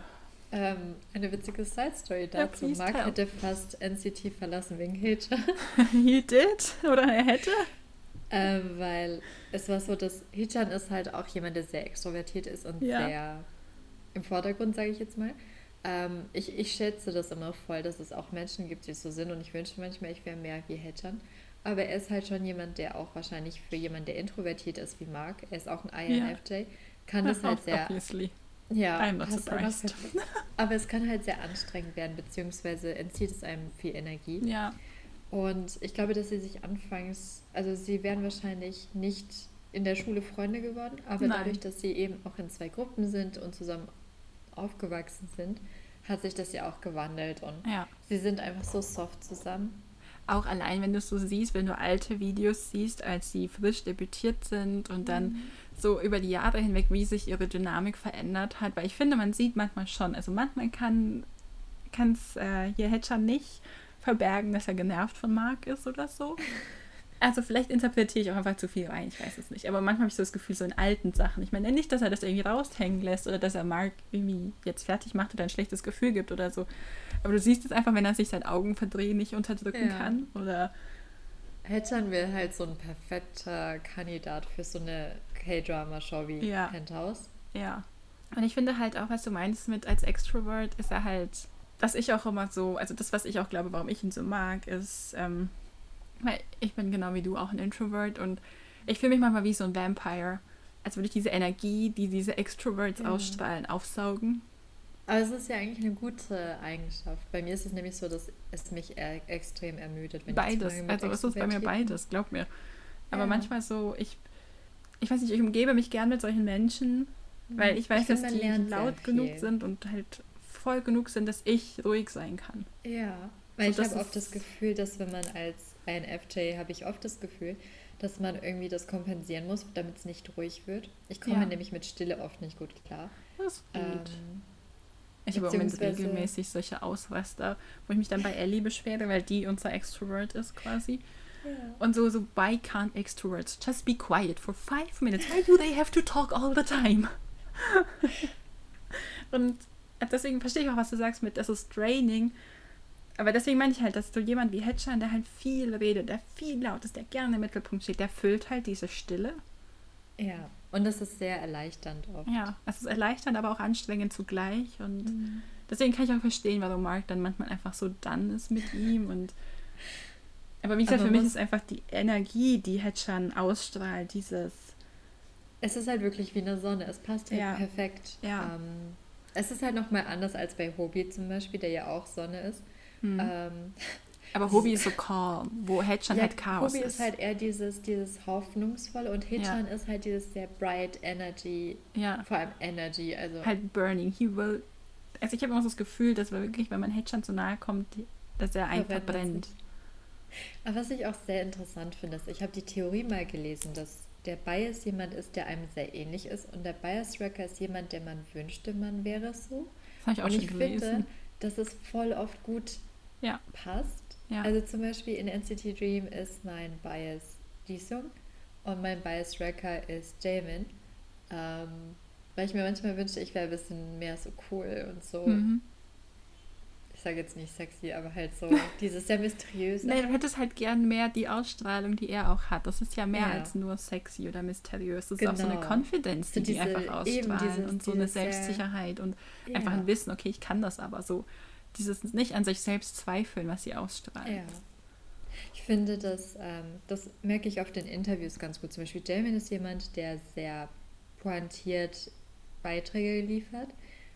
S2: Ähm, eine witzige Side-Story dazu. Ja, Mark tell. hätte fast NCT verlassen wegen Hater. [laughs]
S1: He did? Oder er hätte?
S2: Ähm, weil es war so, dass Hichan ist halt auch jemand, der sehr extrovertiert ist und ja. sehr im Vordergrund, sage ich jetzt mal. Ähm, ich, ich schätze das immer voll, dass es auch Menschen gibt, die so sind und ich wünsche manchmal, ich wäre mehr wie Hichan. Aber er ist halt schon jemand, der auch wahrscheinlich für jemanden, der introvertiert ist wie Mark, er ist auch ein INFJ, ja. kann das [laughs] halt sehr. Obviously. Ja, I'm not surprised. [laughs] aber es kann halt sehr anstrengend werden, beziehungsweise entzieht es einem viel Energie. Ja. Und ich glaube, dass sie sich anfangs, also sie wären wahrscheinlich nicht in der Schule Freunde geworden, aber Nein. dadurch, dass sie eben auch in zwei Gruppen sind und zusammen aufgewachsen sind, hat sich das ja auch gewandelt und ja. sie sind einfach so soft zusammen
S1: auch allein, wenn du es so siehst, wenn du alte Videos siehst, als sie frisch debütiert sind und dann mhm. So über die Jahre hinweg, wie sich ihre Dynamik verändert hat. Weil ich finde, man sieht manchmal schon, also manchmal kann es äh, hier Hedger nicht verbergen, dass er genervt von Mark ist oder so. Also vielleicht interpretiere ich auch einfach zu viel rein, ich weiß es nicht. Aber manchmal habe ich so das Gefühl, so in alten Sachen. Ich meine nicht, dass er das irgendwie raushängen lässt oder dass er Mark irgendwie jetzt fertig macht oder ein schlechtes Gefühl gibt oder so. Aber du siehst es einfach, wenn er sich sein Augen verdrehen nicht unterdrücken ja. kann. Oder
S2: Hedgehog wäre halt so ein perfekter Kandidat für so eine K-Drama-Show wie ja. Penthouse.
S1: Ja. Und ich finde halt auch, was du meinst mit als Extrovert, ist er halt, was ich auch immer so, also das, was ich auch glaube, warum ich ihn so mag, ist, ähm, weil ich bin genau wie du auch ein Introvert und ich fühle mich manchmal wie so ein Vampire. Als würde ich diese Energie, die diese Extroverts mhm. ausstrahlen, aufsaugen.
S2: Aber es ist ja eigentlich eine gute Eigenschaft. Bei mir ist es nämlich so, dass es mich e extrem ermüdet. Wenn
S1: beides. Ich also es ist bei mir beides, glaub mir. Aber ja. manchmal so, ich, ich weiß nicht, ich umgebe mich gern mit solchen Menschen, weil ich weiß, ich dass die laut genug sind und halt voll genug sind, dass ich ruhig sein kann.
S2: Ja, weil so, ich habe oft das Gefühl, dass wenn man als ein FJ habe ich oft das Gefühl, dass man irgendwie das kompensieren muss, damit es nicht ruhig wird. Ich komme ja. nämlich mit Stille oft nicht gut klar. Das ist gut. Ähm,
S1: ich habe im Moment regelmäßig solche Ausraster, wo ich mich dann bei Ellie beschwere, weil die unser Extrovert ist quasi. Und so, so, why can't extroverts just be quiet for five minutes? Why do they have to talk all the time? [laughs] Und deswegen verstehe ich auch, was du sagst mit, das ist draining. Aber deswegen meine ich halt, dass so jemand wie Hedgehan, der halt viel redet, der viel laut ist, der gerne im Mittelpunkt steht, der füllt halt diese Stille.
S2: Ja. Und das ist sehr erleichternd oft.
S1: Ja, es ist erleichternd, aber auch anstrengend zugleich. Und mhm. deswegen kann ich auch verstehen, warum Mark dann manchmal einfach so dann ist mit ihm. Und aber wie gesagt, aber für mich ist einfach die Energie, die Hedgehan ausstrahlt, dieses.
S2: Es ist halt wirklich wie eine Sonne. Es passt halt ja. perfekt. Ja. Ähm, es ist halt nochmal anders als bei Hobie zum Beispiel, der ja auch Sonne ist. Mhm. Ähm,
S1: aber Hobie ist so calm, wo Hedgehan ja, halt Chaos
S2: Hobie ist. halt eher dieses, dieses Hoffnungsvolle und Hedgehan ja. ist halt dieses sehr bright Energy, ja. vor allem Energy. Also
S1: halt burning. He will, also ich habe immer so das Gefühl, dass wirklich, wenn man Hedgehan zu nahe kommt, dass er einfach brennt.
S2: Aber was ich auch sehr interessant finde, ist, ich habe die Theorie mal gelesen, dass der Bias jemand ist, der einem sehr ähnlich ist und der Bias-Tracker ist jemand, der man wünschte, man wäre so. Das habe ich auch und schon ich gelesen. finde, dass es voll oft gut ja. passt ja. Also zum Beispiel in NCT Dream ist mein Bias Jisung und mein Bias Wrecker ist Jamin. Ähm, weil ich mir manchmal wünschte, ich wäre ein bisschen mehr so cool und so. Mhm. Sage jetzt nicht sexy, aber halt so [laughs] dieses sehr mysteriöse.
S1: Nein, du hättest halt gern mehr die Ausstrahlung, die er auch hat. Das ist ja mehr ja. als nur sexy oder mysteriös. Das genau. ist auch so eine Confidence, die so diese, die einfach ausstrahlen dieses, und so eine Selbstsicherheit und ja. einfach ein Wissen, okay, ich kann das aber so. Dieses nicht an sich selbst zweifeln, was sie ausstrahlen. Ja.
S2: Ich finde, dass, ähm, das merke ich auf den Interviews ganz gut. Zum Beispiel Jamie ist jemand, der sehr pointiert Beiträge liefert.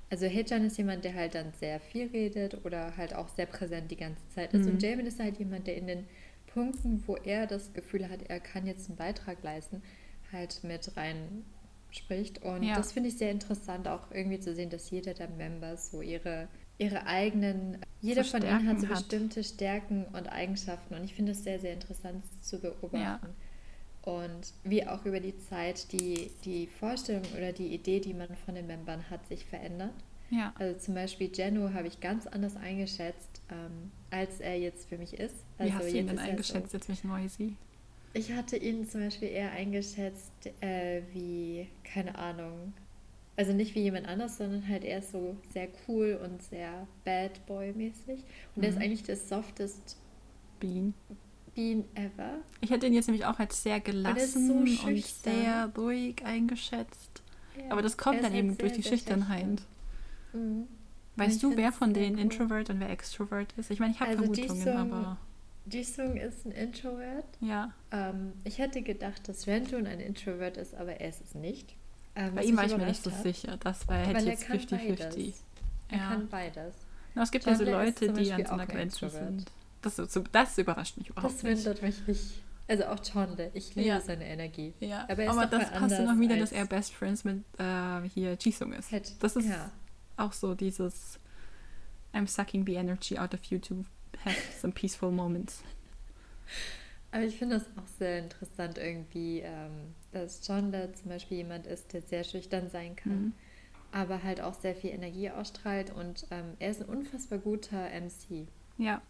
S2: Also Hejan ist jemand, der halt dann sehr viel redet oder halt auch sehr präsent die ganze Zeit ist. Mhm. Und Jamin ist halt jemand, der in den Punkten, wo er das Gefühl hat, er kann jetzt einen Beitrag leisten, halt mit rein spricht. Und ja. das finde ich sehr interessant, auch irgendwie zu sehen, dass jeder der Members so ihre, ihre eigenen, jeder so von ihnen hat so bestimmte Stärken und Eigenschaften. Und ich finde es sehr, sehr interessant zu beobachten. Ja. Und wie auch über die Zeit die, die Vorstellung oder die Idee, die man von den Membern hat, sich verändert. Ja. Also zum Beispiel Geno habe ich ganz anders eingeschätzt, ähm, als er jetzt für mich ist. Also
S1: wie hast du ihn denn eingeschätzt, so, jetzt mich noisy?
S2: Ich hatte ihn zum Beispiel eher eingeschätzt äh, wie, keine Ahnung, also nicht wie jemand anders, sondern halt eher so sehr cool und sehr Bad Boy-mäßig. Und mhm. er ist mhm. eigentlich das softest
S1: Bean.
S2: Bean ever.
S1: Ich hätte ihn jetzt nämlich auch als sehr gelassen so und sehr ruhig eingeschätzt. Ja, Aber das kommt dann eben sehr, durch die Schüchternheit. Mhm. Weißt du, wer von denen cool. Introvert und wer Extrovert ist? Ich meine, ich habe also Vermutungen, Song, aber.
S2: Jisung ist ein Introvert.
S1: Ja.
S2: Ähm, ich hätte gedacht, dass Renjun ein Introvert ist, aber er ist es nicht.
S1: Ähm, Bei ihm war ich mir nicht so hat. sicher. Das war hätte jetzt 50-50.
S2: Er ja. kann beides.
S1: Na, es gibt ja so Leute, die an so einer Grenze sind. Das, das überrascht mich überhaupt
S2: das nicht. Das wundert mich nicht. Also auch Chonde. Ich liebe ja. seine Energie.
S1: Ja. Aber, Aber das passt noch wieder, dass er Best Friends mit äh, hier Jisung ist. Hätte. Das ist ja. auch so dieses I'm sucking the energy out of you to have some peaceful moments.
S2: Aber ich finde das auch sehr interessant irgendwie, ähm, dass Chonda zum Beispiel jemand ist, der sehr schüchtern sein kann. Mhm. Aber halt auch sehr viel Energie ausstrahlt und ähm, er ist ein unfassbar guter MC.
S1: Ja.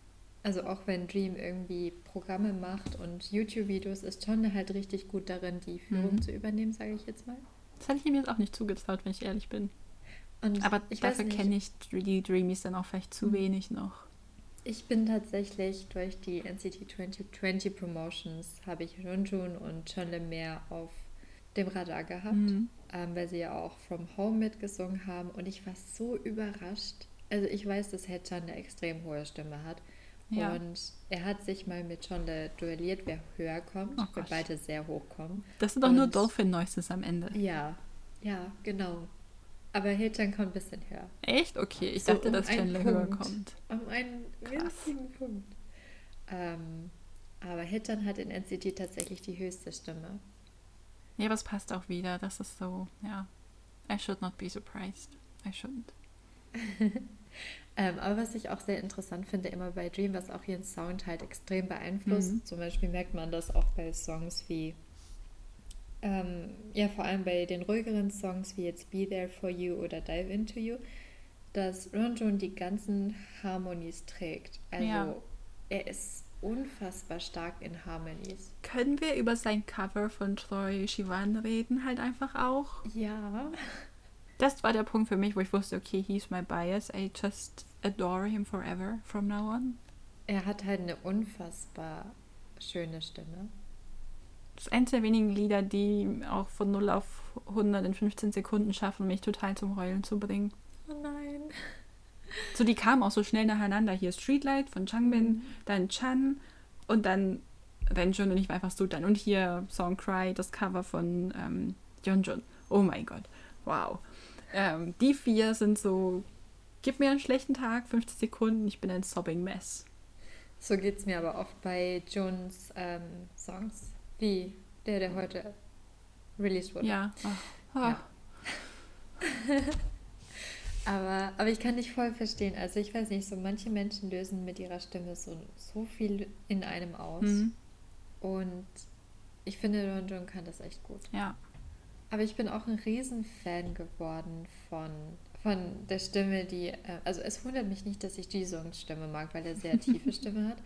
S2: Also auch wenn Dream irgendwie Programme macht und YouTube-Videos, ist John halt richtig gut darin, die Führung mhm. zu übernehmen, sage ich jetzt mal.
S1: Das hätte ich ihm jetzt auch nicht zugetraut, wenn ich ehrlich bin. Und Aber ich dafür kenne ich die Dreamies dann auch vielleicht zu mhm. wenig noch.
S2: Ich bin tatsächlich durch die NCT 2020 Promotions habe ich Runjun und Chonle mehr auf dem Radar gehabt, mhm. ähm, weil sie ja auch From Home mitgesungen haben und ich war so überrascht. Also ich weiß, dass Hechan eine extrem hohe Stimme hat ja. Und er hat sich mal mit Chonda duelliert, wer höher kommt, oh weil beide sehr hoch kommen.
S1: Das sind doch nur Dolphin Noises am Ende.
S2: Ja, ja, genau. Aber Hilton kommt ein bisschen höher.
S1: Echt? Okay, ich so dachte, um dass Chandler höher kommt.
S2: Um einen winzigen Punkt. Ähm, aber Hilton hat in NCT tatsächlich die höchste Stimme.
S1: Ja, aber es passt auch wieder. Das ist so, ja. I should not be surprised. I shouldn't. [laughs]
S2: Ähm, aber was ich auch sehr interessant finde, immer bei Dream, was auch ihren Sound halt extrem beeinflusst. Mhm. Zum Beispiel merkt man das auch bei Songs wie, ähm, ja, vor allem bei den ruhigeren Songs wie jetzt Be There For You oder Dive Into You, dass Ronjon die ganzen Harmonies trägt. Also ja. er ist unfassbar stark in Harmonies.
S1: Können wir über sein Cover von Troy Sivan reden, halt einfach auch?
S2: Ja [laughs]
S1: das war der Punkt für mich, wo ich wusste, okay, he's my bias. I just adore him forever from now on.
S2: Er hat halt eine unfassbar schöne Stimme.
S1: Das ist eines der wenigen Lieder, die auch von 0 auf 100 in 15 Sekunden schaffen, mich total zum Heulen zu bringen.
S2: Oh nein. [laughs]
S1: So, die kamen auch so schnell nacheinander. Hier Streetlight von Changbin, mhm. dann Chan und dann Renjun und ich war einfach so dann. Und hier Song Cry, das Cover von ähm, Yeonjun. Oh mein Gott. Wow. Ähm, die vier sind so, gib mir einen schlechten Tag, 50 Sekunden, ich bin ein sobbing Mess.
S2: So geht es mir aber oft bei Jones ähm, Songs, wie der, der heute released wurde.
S1: Ja.
S2: Oh. ja. [laughs] aber, aber ich kann dich voll verstehen. Also ich weiß nicht, so manche Menschen lösen mit ihrer Stimme so, so viel in einem aus. Mhm. Und ich finde, Don John kann das echt gut.
S1: Ja.
S2: Aber ich bin auch ein Riesenfan geworden von, von der Stimme, die. Äh, also, es wundert mich nicht, dass ich die Stimme mag, weil er sehr [laughs] tiefe Stimme hat.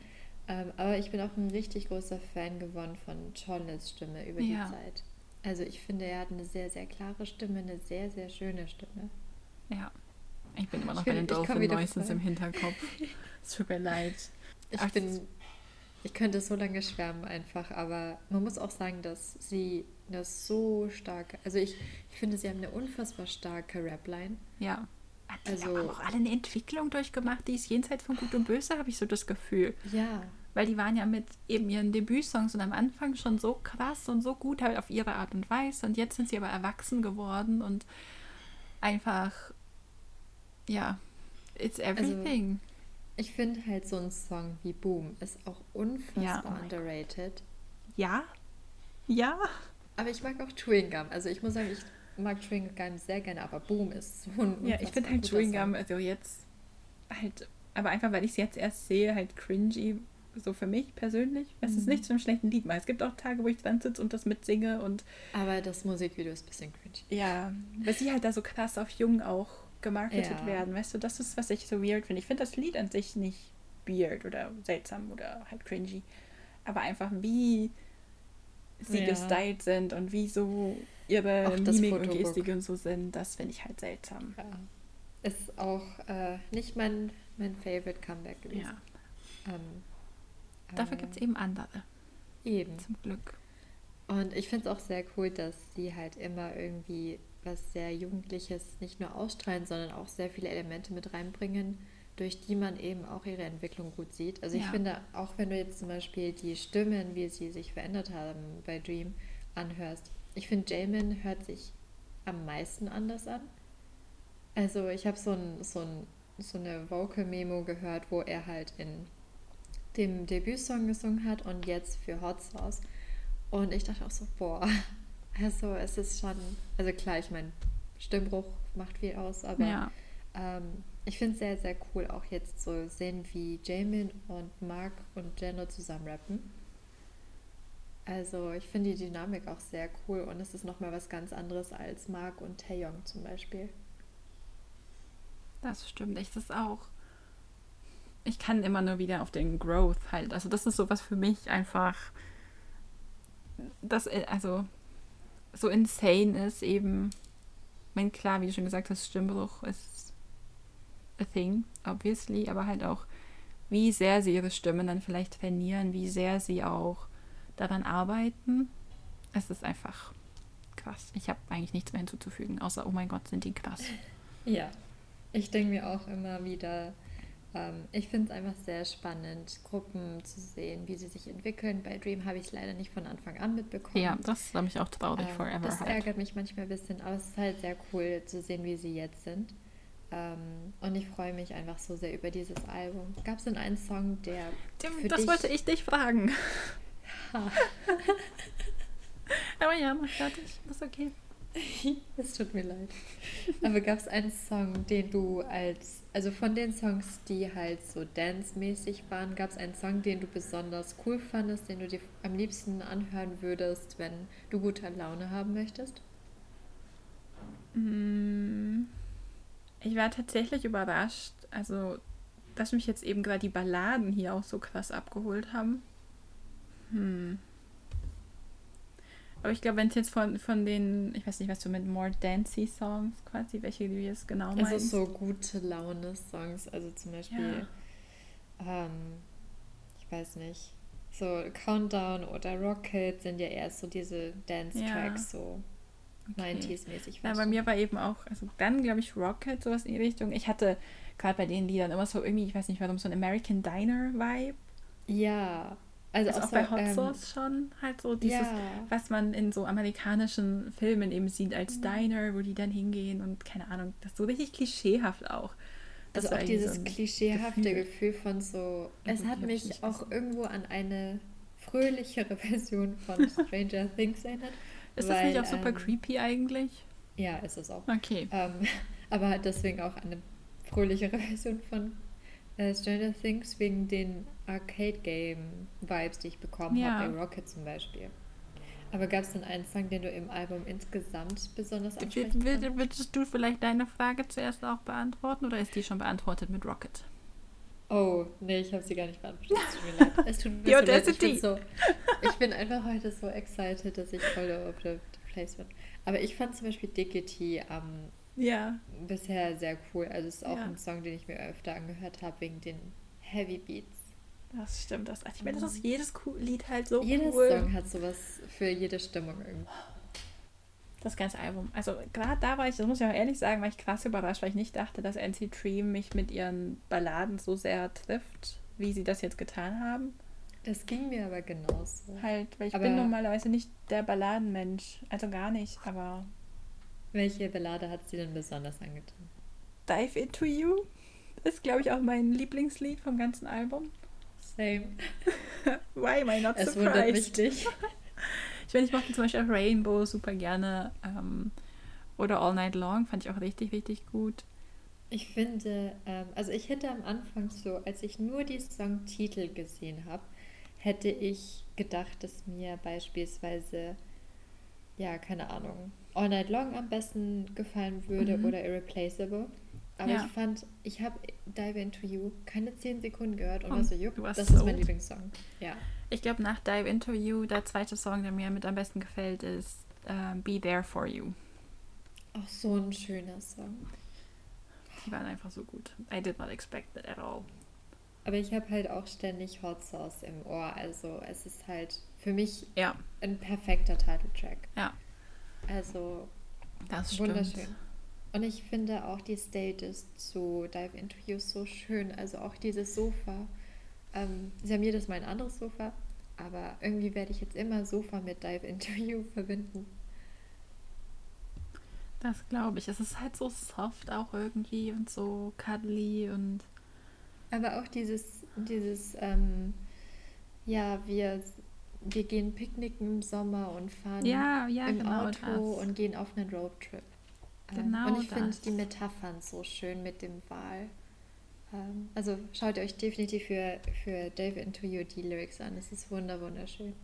S2: Ähm, aber ich bin auch ein richtig großer Fan geworden von Choles Stimme über ja. die Zeit. Also, ich finde, er hat eine sehr, sehr klare Stimme, eine sehr, sehr schöne Stimme.
S1: Ja. Ich bin immer noch bei den Dolphin Noises im Hinterkopf. Es [laughs] tut mir leid.
S2: Ich Ach, bin. Ich könnte so lange schwärmen einfach, aber man muss auch sagen, dass sie das so stark. Also ich, ich finde, sie haben eine unfassbar starke Rapline.
S1: Ja. Also haben auch alle eine Entwicklung durchgemacht, die ist jenseits von Gut und Böse, habe ich so das Gefühl.
S2: Ja.
S1: Weil die waren ja mit eben ihren Debütsongs und am Anfang schon so krass und so gut halt auf ihre Art und Weise. Und jetzt sind sie aber erwachsen geworden und einfach, ja, it's also everything.
S2: Also, ich finde halt so ein Song wie Boom ist auch unfassbar ja, oh underrated.
S1: Ja. Ja.
S2: Aber ich mag auch Chewing Gum. Also ich muss sagen, ich mag Chewing Gum sehr gerne, aber Boom ist so
S1: ein Ja, ich finde halt Chewing Gum, also jetzt halt, aber einfach weil ich es jetzt erst sehe, halt cringy, so für mich persönlich. Es mhm. ist nicht so einem schlechten Lied mal. Es gibt auch Tage, wo ich dran sitze und das mitsinge und.
S2: Aber das Musikvideo ist ein bisschen cringy.
S1: Ja, weil sie halt da so krass auf jung auch gemarketet ja. werden. Weißt du, das ist, was ich so weird finde. Ich finde das Lied an sich nicht weird oder seltsam oder halt cringy. Aber einfach wie sie ja. gestylt sind und wie so ihre Mimik und Gestik und so sind, das finde ich halt seltsam. Ja.
S2: Ist auch äh, nicht mein, mein Favorite Comeback gewesen. Ja. Ähm,
S1: Dafür gibt es eben andere.
S2: Eben.
S1: Zum Glück.
S2: Und ich finde es auch sehr cool, dass sie halt immer irgendwie was sehr Jugendliches nicht nur ausstrahlen, sondern auch sehr viele Elemente mit reinbringen, durch die man eben auch ihre Entwicklung gut sieht. Also ich ja. finde, auch wenn du jetzt zum Beispiel die Stimmen, wie sie sich verändert haben bei Dream, anhörst, ich finde, Jamin hört sich am meisten anders an. Also ich habe so, ein, so, ein, so eine Vocal-Memo gehört, wo er halt in dem Debütsong gesungen hat und jetzt für Hot Sauce. Und ich dachte auch so, boah, also es ist schon, also klar, ich meine, Stimmbruch macht viel aus, aber ja. ähm, ich finde es sehr, sehr cool, auch jetzt so sehen, wie Jamin und Mark und Jenno zusammen rappen. Also ich finde die Dynamik auch sehr cool und es ist nochmal was ganz anderes als Mark und Taeyong zum Beispiel.
S1: Das stimmt, ich das auch ich kann immer nur wieder auf den Growth halt. Also das ist so was für mich einfach, das äh, also so insane ist eben. Ich meine, klar, wie du schon gesagt hast, Stimmbruch ist a thing, obviously, aber halt auch, wie sehr sie ihre Stimmen dann vielleicht trainieren, wie sehr sie auch daran arbeiten. Es ist einfach krass. Ich habe eigentlich nichts mehr hinzuzufügen, außer, oh mein Gott, sind die krass.
S2: Ja, ich denke mir auch immer wieder, ähm, ich finde es einfach sehr spannend, Gruppen zu sehen, wie sie sich entwickeln. Bei Dream habe ich es leider nicht von Anfang an mitbekommen.
S1: Ja, das ist nämlich auch traurig ähm, forever.
S2: Das halt. ärgert mich manchmal ein bisschen, aber es ist halt sehr cool zu sehen, wie sie jetzt sind. Ähm, und ich freue mich einfach so sehr über dieses Album. Gab es denn einen Song, der.
S1: Dem, das dich... wollte ich dich fragen. [laughs] [laughs] aber ja, mach fertig. Das ist okay. [laughs]
S2: es tut mir leid. Aber gab es einen Song, den du als, also von den Songs, die halt so dance-mäßig waren, gab es einen Song, den du besonders cool fandest, den du dir am liebsten anhören würdest, wenn du gute Laune haben möchtest?
S1: Mm, ich war tatsächlich überrascht, also dass mich jetzt eben gerade die Balladen hier auch so krass abgeholt haben. Hm. Aber ich glaube, wenn es jetzt von, von den, ich weiß nicht, was du mit More Dancy Songs quasi, welche du jetzt genau
S2: meinst. Also so gute Laune-Songs, also zum Beispiel, ja. ähm, ich weiß nicht, so Countdown oder Rocket sind ja eher so diese Dance-Tracks, ja. so okay. 90s-mäßig.
S1: Ja, bei mir war eben auch, also dann glaube ich Rocket, sowas in die Richtung. Ich hatte gerade bei den Liedern immer so irgendwie, ich weiß nicht warum, so ein American Diner-Vibe.
S2: Ja,
S1: also, also auch, auch bei Hot ähm, Sauce schon halt so dieses, ja. was man in so amerikanischen Filmen eben sieht als mhm. Diner, wo die dann hingehen und keine Ahnung, das ist so richtig klischeehaft auch.
S2: Das also auch dieses so klischeehafte Gefühl. Gefühl. von so, es hat mich auch irgendwo an eine fröhlichere [laughs] Version von Stranger Things erinnert.
S1: Ist weil, das nicht auch super ähm, creepy eigentlich?
S2: Ja, ist es auch.
S1: Okay.
S2: Ähm, [laughs] aber deswegen auch eine fröhlichere Version von äh, Stranger Things wegen den Arcade-Game-Vibes, die ich bekommen ja. habe, bei Rocket zum Beispiel. Aber gab es denn einen Song, den du im Album insgesamt besonders ansprechen
S1: will, Willst du vielleicht deine Frage zuerst auch beantworten oder ist die schon beantwortet mit Rocket?
S2: Oh, nee, ich habe sie gar nicht beantwortet. Es tut mir leid. Es tut mir [laughs] so leid. Ich bin, so, ich bin einfach heute so excited, dass ich voll auf der Place bin. Aber ich fand zum Beispiel Diggity am ja. bisher sehr cool. Also es ist auch ja. ein Song, den ich mir öfter angehört habe, wegen den Heavy Beats.
S1: Das stimmt. Das, ich meine, das ist jedes Lied halt so
S2: Jedes cool. Song hat sowas für jede Stimmung irgendwie.
S1: Das ganze Album. Also gerade da war ich, das muss ich auch ehrlich sagen, war ich krass überrascht, weil ich nicht dachte, dass NC Dream mich mit ihren Balladen so sehr trifft, wie sie das jetzt getan haben.
S2: Das ging mir aber genauso.
S1: Halt, weil ich aber bin normalerweise nicht der Balladenmensch. Also gar nicht, aber.
S2: Welche Ballade hat sie denn besonders angetan?
S1: Dive Into You ist, glaube ich, auch mein Lieblingslied vom ganzen Album. Same. [laughs] Why am I not es surprised? Es wundert mich nicht. [laughs] ich meine, ich mochte zum Beispiel auch Rainbow super gerne. Ähm, oder All Night Long fand ich auch richtig, richtig gut.
S2: Ich finde, ähm, also ich hätte am Anfang so, als ich nur die Songtitel gesehen habe, hätte ich gedacht, dass mir beispielsweise, ja, keine Ahnung, All Night Long am besten gefallen würde mhm. oder Irreplaceable. Aber ja. ich fand, ich habe Dive Into You keine 10 Sekunden gehört und oh, war so, jupp, das so. ist mein Lieblingssong. Ja.
S1: Ich glaube, nach Dive Into You, der zweite Song, der mir mit am besten gefällt, ist uh, Be There For You.
S2: Auch so ein schöner Song.
S1: Die waren einfach so gut. I did not expect that at all.
S2: Aber ich habe halt auch ständig Hot Sauce im Ohr. Also es ist halt für mich ja. ein perfekter Titeltrack. Ja. Also das wunderschön. Stimmt. Und ich finde auch die Stages zu Dive You so schön. Also auch dieses Sofa. Ähm, sie haben jedes Mal ein anderes Sofa, aber irgendwie werde ich jetzt immer Sofa mit Dive You verbinden.
S1: Das glaube ich. Es ist halt so soft auch irgendwie und so cuddly und.
S2: Aber auch dieses, dieses, ähm, ja, wir, wir gehen picknicken im Sommer und fahren ja, ja, im genau Auto das. und gehen auf einen Roadtrip. Ähm, genau. Und ich finde die Metaphern so schön mit dem Wal. Ähm, also schaut euch definitiv für, für Dave Into You die Lyrics an. Es ist wunderschön.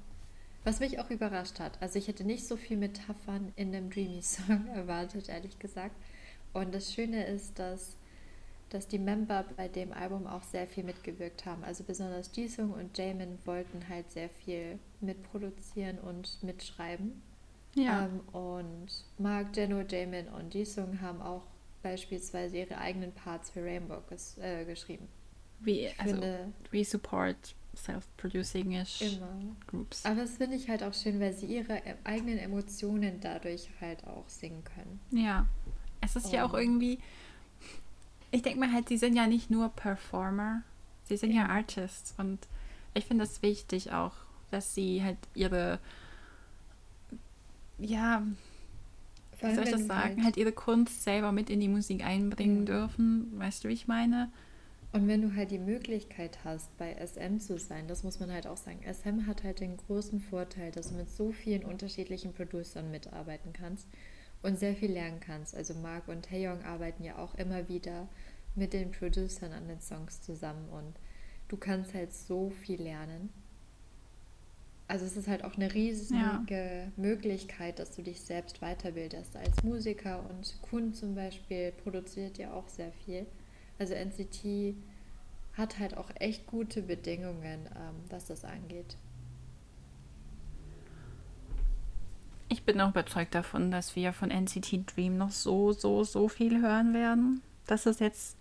S2: Was mich auch überrascht hat. Also ich hätte nicht so viel Metaphern in einem Dreamy-Song [laughs] erwartet, ehrlich gesagt. Und das Schöne ist, dass, dass die Member bei dem Album auch sehr viel mitgewirkt haben. Also besonders Jisung und Jamin wollten halt sehr viel mitproduzieren und mitschreiben. Ja. Ähm, und Mark, Jeno, Jamin und Jisung haben auch beispielsweise ihre eigenen Parts für Rainbow ges äh, geschrieben.
S1: Wie, also, finde, we support self-producing-ish
S2: Groups. Aber das finde ich halt auch schön, weil sie ihre e-, eigenen Emotionen dadurch halt auch singen können.
S1: Ja, es ist oh. ja auch irgendwie, ich denke mal halt, sie sind ja nicht nur Performer, sie sind ja, ja Artists und ich finde es wichtig auch, dass sie halt ihre ja, wie soll ich das sagen, halt, halt, ihre Kunst selber mit in die Musik einbringen ja. dürfen. Weißt du, wie ich meine?
S2: Und wenn du halt die Möglichkeit hast, bei SM zu sein, das muss man halt auch sagen. SM hat halt den großen Vorteil, dass du mit so vielen unterschiedlichen Producern mitarbeiten kannst und sehr viel lernen kannst. Also Mark und Taeyong arbeiten ja auch immer wieder mit den Producern an den Songs zusammen und du kannst halt so viel lernen also es ist halt auch eine riesige ja. Möglichkeit, dass du dich selbst weiterbildest als Musiker und Kun zum Beispiel produziert ja auch sehr viel. Also NCT hat halt auch echt gute Bedingungen, ähm, was das angeht.
S1: Ich bin auch überzeugt davon, dass wir von NCT Dream noch so, so, so viel hören werden. Das ist jetzt.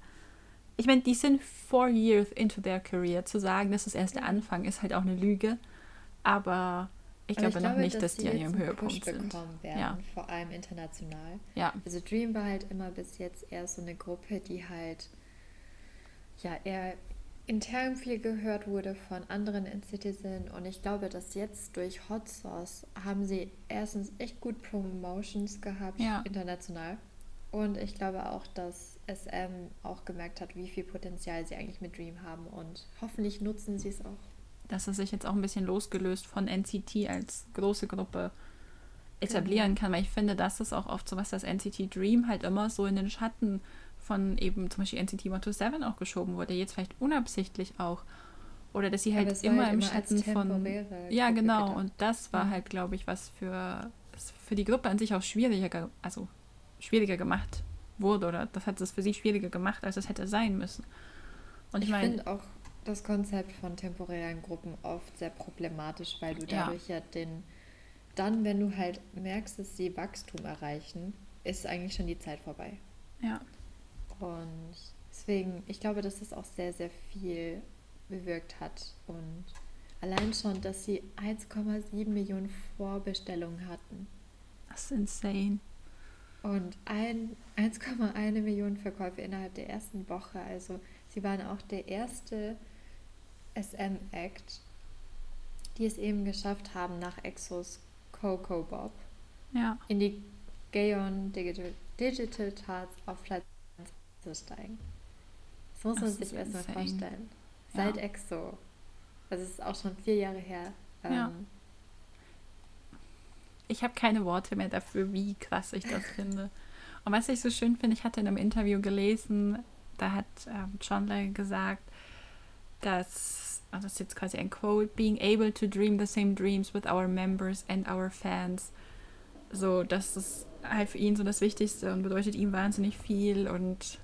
S1: Ich meine, die sind four years into their career. Zu sagen, das ist erst der Anfang, ist halt auch eine Lüge. Aber ich, glaube, ich glaube noch nicht, dass, dass die an ihrem Höhepunkt sind.
S2: Werden, ja. Vor allem international. Ja. Also Dream war halt immer bis jetzt eher so eine Gruppe, die halt ja eher intern viel gehört wurde von anderen Citizen und ich glaube, dass jetzt durch Hot Sauce haben sie erstens echt gut Promotions gehabt ja. international und ich glaube auch, dass SM auch gemerkt hat, wie viel Potenzial sie eigentlich mit Dream haben und hoffentlich nutzen sie es auch
S1: dass es sich jetzt auch ein bisschen losgelöst von NCT als große Gruppe etablieren mhm. kann, weil ich finde, das ist auch oft so was, das NCT Dream halt immer so in den Schatten von eben zum Beispiel NCT 127 auch geschoben wurde, jetzt vielleicht unabsichtlich auch. Oder dass sie halt immer halt im immer Schatten von. Ja, genau. Gedacht. Und das war halt, glaube ich, was für, für die Gruppe an sich auch schwieriger, also schwieriger gemacht wurde. Oder das hat es für sie schwieriger gemacht, als es hätte sein müssen.
S2: Und ich, ich finde auch, das Konzept von temporären Gruppen oft sehr problematisch, weil du dadurch ja, ja den, dann, wenn du halt merkst, dass sie Wachstum erreichen, ist eigentlich schon die Zeit vorbei.
S1: Ja.
S2: Und deswegen, ich glaube, dass das auch sehr, sehr viel bewirkt hat. Und allein schon, dass sie 1,7 Millionen Vorbestellungen hatten.
S1: Das ist insane.
S2: Und 1,1 Millionen Verkäufe innerhalb der ersten Woche. Also sie waren auch der erste SM-Act, die es eben geschafft haben, nach Exos Coco Bob
S1: ja.
S2: in die Gaon Digital, Digital Charts auf Platz 1 zu steigen. Das muss man sich erstmal vorstellen. Ja. Seit Exo. Also es ist auch schon vier Jahre her. Ähm, ja.
S1: Ich habe keine Worte mehr dafür, wie krass ich das finde. Und was ich so schön finde, ich hatte in einem Interview gelesen, da hat ähm, John Lay gesagt, dass, also das ist jetzt quasi ein Quote, being able to dream the same dreams with our members and our fans. So, das ist halt für ihn so das Wichtigste und bedeutet ihm wahnsinnig viel und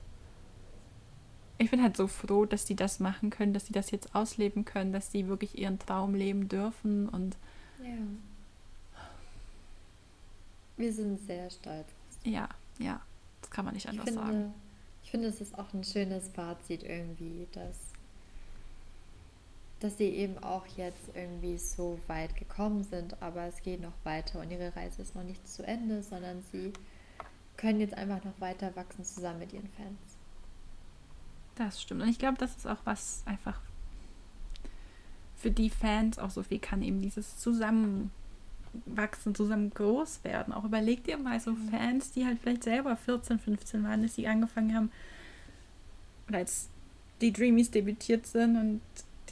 S1: ich bin halt so froh, dass die das machen können, dass sie das jetzt ausleben können, dass sie wirklich ihren Traum leben dürfen und
S2: ja. Wir sind sehr stolz.
S1: Ja, ja, das kann man nicht anders
S2: ich finde,
S1: sagen.
S2: Ich finde, es ist auch ein schönes Fazit irgendwie, dass, dass sie eben auch jetzt irgendwie so weit gekommen sind, aber es geht noch weiter und ihre Reise ist noch nicht zu Ende, sondern sie können jetzt einfach noch weiter wachsen zusammen mit ihren Fans.
S1: Das stimmt. Und ich glaube, das ist auch was einfach für die Fans auch so viel kann, eben dieses Zusammenwachsen, zusammen groß werden. Auch überlegt ihr mal so Fans, die halt vielleicht selber 14, 15 waren, dass sie angefangen haben, oder als die Dreamies debütiert sind und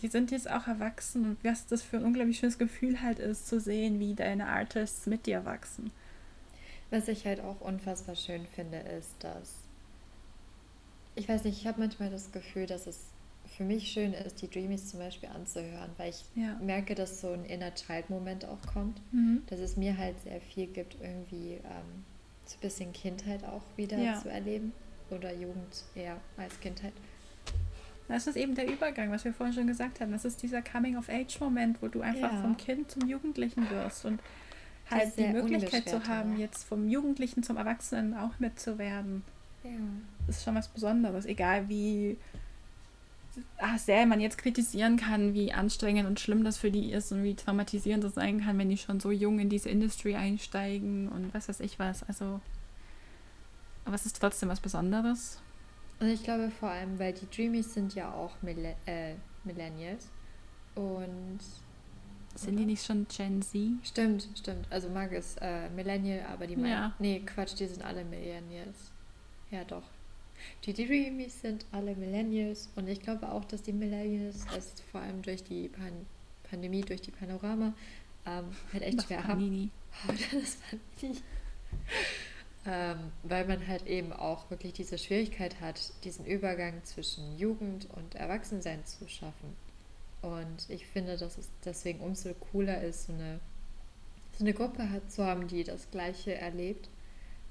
S1: die sind jetzt auch erwachsen und was das für ein unglaublich schönes Gefühl halt ist, zu sehen, wie deine Artists mit dir wachsen.
S2: Was ich halt auch unfassbar schön finde, ist, dass ich weiß nicht, ich habe manchmal das Gefühl, dass es für mich schön ist, die Dreamies zum Beispiel anzuhören, weil ich ja. merke, dass so ein Inner Child-Moment auch kommt, mhm. dass es mir halt sehr viel gibt, irgendwie ähm, so ein bisschen Kindheit auch wieder ja. zu erleben oder Jugend eher als Kindheit.
S1: Das ist eben der Übergang, was wir vorhin schon gesagt haben. Das ist dieser Coming-of-Age-Moment, wo du einfach ja. vom Kind zum Jugendlichen wirst und halt die Möglichkeit zu haben, jetzt vom Jugendlichen zum Erwachsenen auch mitzuwerden. Ja. Das ist schon was Besonderes, egal wie sehr man jetzt kritisieren kann, wie anstrengend und schlimm das für die ist und wie traumatisierend das sein kann, wenn die schon so jung in diese Industrie einsteigen und was weiß ich was. Also, aber es ist trotzdem was Besonderes.
S2: Und ich glaube vor allem, weil die Dreamies sind ja auch Mille äh, Millennials und
S1: sind die nicht schon Gen Z?
S2: Stimmt, stimmt. Also Marc ist äh, Millennial, aber die meinen. Ja. Nee, Quatsch, die sind alle Millennials. Ja, doch. Die Dreamies sind alle Millennials und ich glaube auch, dass die Millennials es vor allem durch die Pan Pandemie, durch die Panorama ähm, halt echt schwer haben. [laughs] Das Panini. ähm, weil man halt eben auch wirklich diese Schwierigkeit hat, diesen Übergang zwischen Jugend und Erwachsensein zu schaffen. Und ich finde, dass es deswegen umso cooler ist, so eine, so eine Gruppe hat, zu haben, die das Gleiche erlebt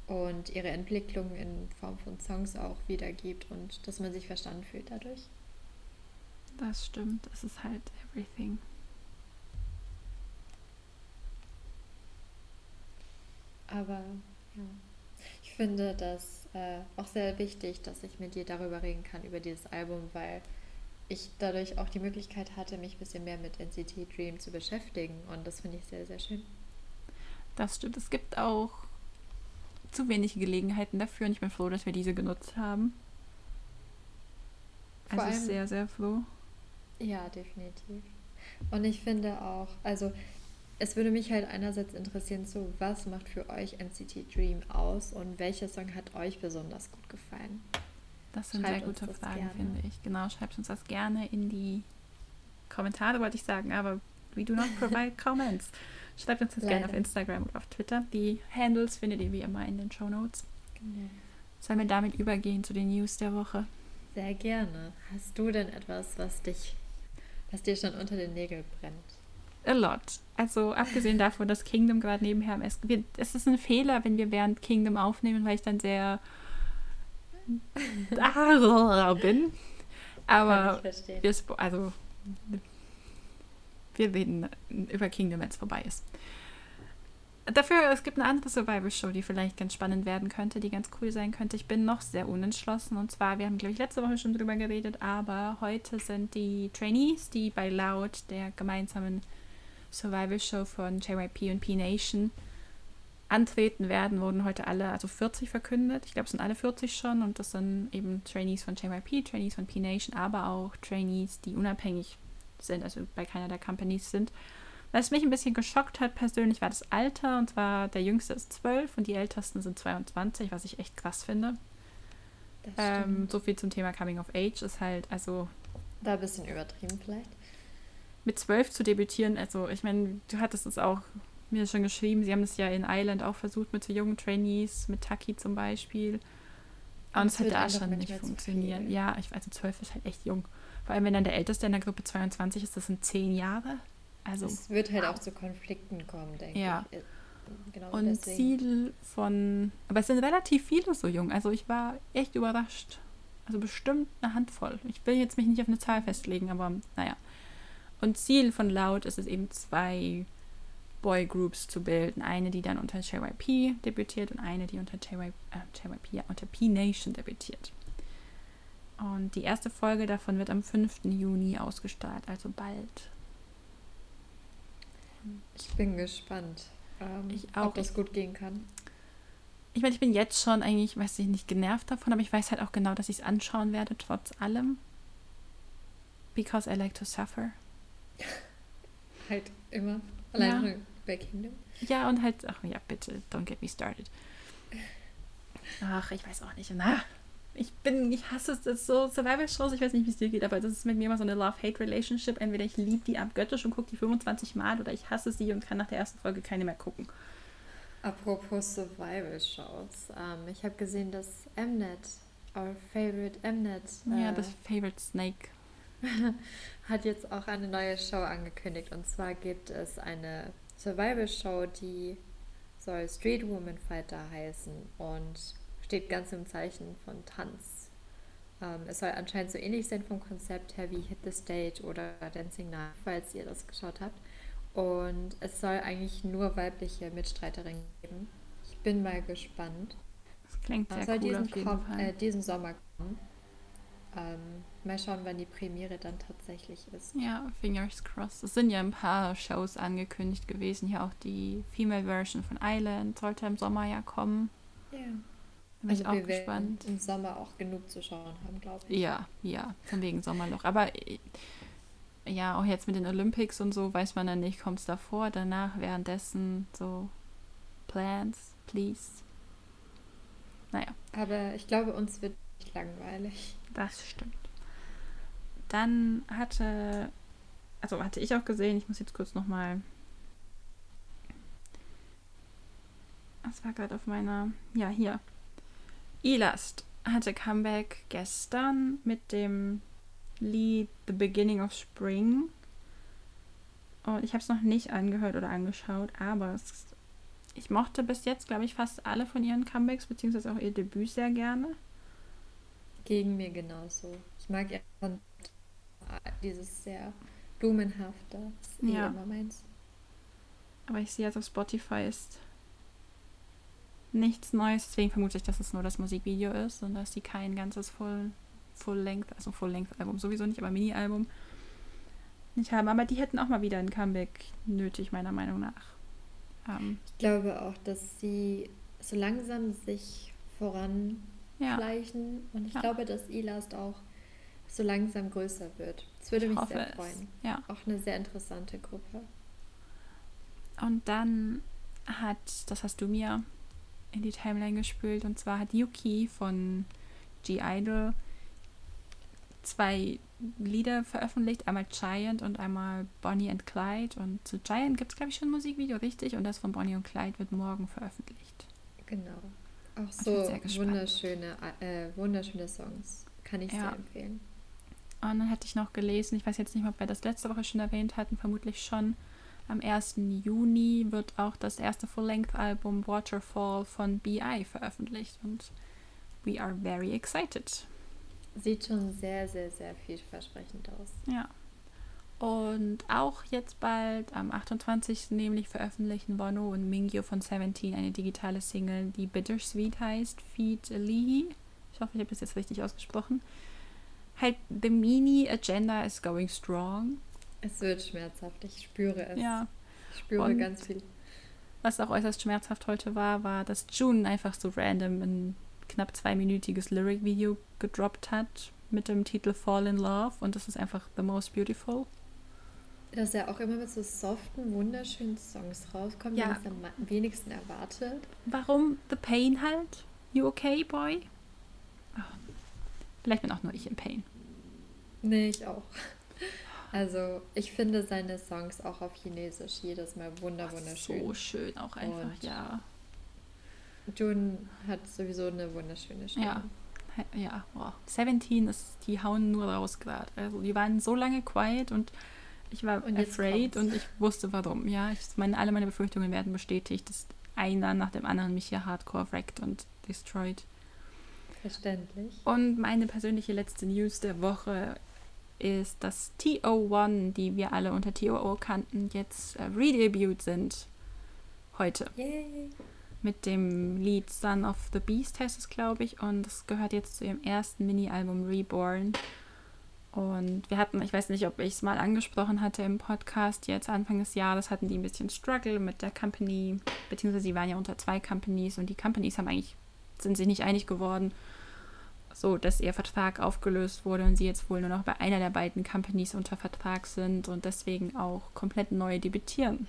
S2: und ihre Entwicklung in Form von Songs auch wiedergibt und dass man sich verstanden fühlt dadurch.
S1: Das stimmt, es ist halt everything.
S2: Aber ja, ich finde das äh, auch sehr wichtig, dass ich mit dir darüber reden kann, über dieses Album, weil ich dadurch auch die Möglichkeit hatte, mich ein bisschen mehr mit NCT Dream zu beschäftigen und das finde ich sehr, sehr schön.
S1: Das stimmt. Es gibt auch zu wenig Gelegenheiten dafür und ich bin froh, dass wir diese genutzt haben. Vor also allem, sehr, sehr froh.
S2: Ja, definitiv. Und ich finde auch, also es würde mich halt einerseits interessieren, so was macht für euch NCT Dream aus und welcher Song hat euch besonders gut gefallen?
S1: Das sind schreibt sehr gute Fragen, gerne. finde ich. Genau, schreibt uns das gerne in die Kommentare, wollte ich sagen, aber we do not provide [laughs] comments. Schreibt uns das Leider. gerne auf Instagram oder auf Twitter. Die Handles findet ihr wie immer in den Show Notes. Genau. Sollen wir damit übergehen zu den News der Woche?
S2: Sehr gerne. Hast du denn etwas, was dich, was dir schon unter den Nägeln brennt?
S1: A lot. Also abgesehen davon, dass Kingdom gerade nebenher am Essen. Wir, es ist ein Fehler, wenn wir während Kingdom aufnehmen, weil ich dann sehr [laughs] [laughs] bin. Aber wir, also wir reden über Kingdom, wenn es vorbei ist. dafür, es gibt eine andere Survival-Show, die vielleicht ganz spannend werden könnte, die ganz cool sein könnte. Ich bin noch sehr unentschlossen. Und zwar, wir haben, glaube ich, letzte Woche schon drüber geredet, aber heute sind die Trainees, die bei Loud, der gemeinsamen Survival-Show von JYP und P-Nation, antreten werden, wurden heute alle, also 40 verkündet. Ich glaube, es sind alle 40 schon und das sind eben Trainees von JYP, Trainees von P-Nation, aber auch Trainees, die unabhängig sind, also bei keiner der Companies sind. Was mich ein bisschen geschockt hat persönlich war das Alter und zwar der jüngste ist 12 und die ältesten sind 22, was ich echt krass finde. Ähm, so viel zum Thema Coming of Age ist halt, also.
S2: Da ein bisschen übertrieben vielleicht.
S1: Mit 12 zu debütieren, also ich meine, du hattest es auch mir schon geschrieben, sie haben es ja in Island auch versucht mit so jungen Trainees, mit Taki zum Beispiel. Und es hat da schon nicht funktioniert. Ja, ich, also 12 ist halt echt jung. Vor allem, wenn dann der Älteste in der Gruppe 22 ist, das sind 10 Jahre. Also,
S2: es wird halt auch zu Konflikten kommen, denke ja. ich. Äh,
S1: genau und deswegen. Ziel von. Aber es sind relativ viele so jung. Also ich war echt überrascht. Also bestimmt eine Handvoll. Ich will jetzt mich nicht auf eine Zahl festlegen, aber naja. Und Ziel von Loud ist es eben zwei Boygroups zu bilden. Eine, die dann unter JYP debütiert und eine, die unter JYP, äh, JYP ja, unter P-Nation debütiert. Und die erste Folge davon wird am 5. Juni ausgestrahlt, also bald.
S2: Ich bin gespannt, ähm, ich auch. ob das gut gehen kann.
S1: Ich meine, ich bin jetzt schon eigentlich, weiß ich nicht, genervt davon, aber ich weiß halt auch genau, dass ich es anschauen werde, trotz allem. Because I like to suffer. [laughs]
S2: halt immer. Allein ja. bei Kingdom.
S1: Ja, und halt, ach ja, bitte, don't get me started. Ach, ich weiß auch nicht. Na, ich bin, ich hasse es, das so Survival-Shows, ich weiß nicht, wie es dir geht, aber das ist mit mir immer so eine Love-Hate-Relationship. Entweder ich liebe die abgöttisch und gucke die 25 Mal oder ich hasse sie und kann nach der ersten Folge keine mehr gucken.
S2: Apropos Survival-Shows, ähm, ich habe gesehen, dass Mnet, our favorite Mnet,
S1: äh, ja, das Favorite Snake, [laughs]
S2: hat jetzt auch eine neue Show angekündigt und zwar gibt es eine Survival-Show, die soll Street Woman Fighter heißen und steht ganz im Zeichen von Tanz. Ähm, es soll anscheinend so ähnlich sein vom Konzept her wie Hit the Stage oder Dancing Night, falls ihr das geschaut habt. Und es soll eigentlich nur weibliche Mitstreiterinnen geben. Ich bin mal gespannt.
S1: Das klingt sehr soll cool
S2: diesen, auf jeden Fall. Äh, diesen Sommer kommen. Ähm, mal schauen, wann die Premiere dann tatsächlich ist.
S1: Ja, fingers crossed. Es sind ja ein paar Shows angekündigt gewesen. Hier auch die Female Version von Island sollte im Sommer ja kommen.
S2: Ja. Bin also ich auch gespannt. Im Sommer auch genug zu schauen haben, glaube ich.
S1: Ja, ja, von wegen Sommerloch. Aber äh, ja, auch jetzt mit den Olympics und so weiß man dann nicht, kommt es davor, danach, währenddessen, so Plans, please. Naja.
S2: Aber ich glaube, uns wird nicht langweilig.
S1: Das stimmt. Dann hatte, also hatte ich auch gesehen, ich muss jetzt kurz nochmal. Das war gerade auf meiner, ja, hier. Elast hatte Comeback gestern mit dem Lied The Beginning of Spring. Und ich habe es noch nicht angehört oder angeschaut, aber es, ich mochte bis jetzt, glaube ich, fast alle von ihren Comebacks, beziehungsweise auch ihr Debüt sehr gerne.
S2: Gegen mir genauso. Ich mag ja dieses sehr blumenhafte. Das ist eh ja. immer meins.
S1: Aber ich sehe jetzt auf Spotify ist nichts Neues, deswegen vermute ich, dass es nur das Musikvideo ist und dass sie kein ganzes Full, Full Length, also Full Length Album sowieso nicht, aber Mini-Album nicht haben. Aber die hätten auch mal wieder ein Comeback nötig, meiner Meinung nach.
S2: Ähm, ich glaube auch, dass sie so langsam sich voranschleichen ja. und ich ja. glaube, dass Elast auch so langsam größer wird. Das würde ich mich sehr freuen.
S1: Ja.
S2: Auch eine sehr interessante Gruppe.
S1: Und dann hat, das hast du mir in die Timeline gespült. Und zwar hat Yuki von G-Idol zwei Lieder veröffentlicht, einmal Giant und einmal Bonnie and Clyde. Und zu Giant gibt es, glaube ich, schon ein Musikvideo, richtig? Und das von Bonnie und Clyde wird morgen veröffentlicht.
S2: Genau. Auch so wunderschöne, äh, wunderschöne Songs. Kann ich ja. sehr empfehlen.
S1: Und dann hatte ich noch gelesen, ich weiß jetzt nicht, ob wir das letzte Woche schon erwähnt hatten, vermutlich schon, am 1. Juni wird auch das erste Full-Length-Album Waterfall von BI veröffentlicht und we are very excited.
S2: Sieht schon sehr, sehr, sehr vielversprechend aus.
S1: Ja. Und auch jetzt bald am 28. nämlich veröffentlichen Bono und Mingyu von Seventeen eine digitale Single, die Bittersweet heißt, Feed Lee. Ich hoffe, ich habe das jetzt richtig ausgesprochen. Halt, the mini agenda is going strong.
S2: Es wird schmerzhaft, ich spüre es.
S1: Ja.
S2: Ich spüre und ganz viel.
S1: Was auch äußerst schmerzhaft heute war, war, dass June einfach so random ein knapp zweiminütiges Lyric-Video gedroppt hat mit dem Titel Fall in Love und das ist einfach The Most Beautiful.
S2: Dass er auch immer mit so soften, wunderschönen Songs rauskommt, ja. die man am wenigsten erwartet.
S1: Warum The Pain halt? You okay, boy? Oh. Vielleicht bin auch nur ich in Pain.
S2: Nee, ich auch. Also, ich finde seine Songs auch auf Chinesisch jedes Mal wunder wunderschön.
S1: So schön auch einfach, Und ja.
S2: June hat sowieso eine wunderschöne Stimme.
S1: Ja, ja. Oh. 17 ist, die hauen nur raus gerade. Also, die waren so lange quiet und ich war und afraid und ich wusste warum. Ja, ich meine, alle meine Befürchtungen werden bestätigt, dass einer nach dem anderen mich hier hardcore wreckt und destroyed.
S2: Verständlich.
S1: Und meine persönliche letzte News der Woche ist, dass TO1, die wir alle unter TOO kannten, jetzt äh, redebut sind. Heute.
S2: Yay.
S1: Mit dem Lied Son of the Beast heißt es, glaube ich. Und es gehört jetzt zu ihrem ersten Mini-Album Reborn. Und wir hatten, ich weiß nicht, ob ich es mal angesprochen hatte im Podcast, jetzt Anfang des Jahres hatten die ein bisschen Struggle mit der Company, beziehungsweise sie waren ja unter zwei Companies und die Companies haben eigentlich, sind sich nicht einig geworden, so dass ihr Vertrag aufgelöst wurde und sie jetzt wohl nur noch bei einer der beiden Companies unter Vertrag sind und deswegen auch komplett neu debütieren.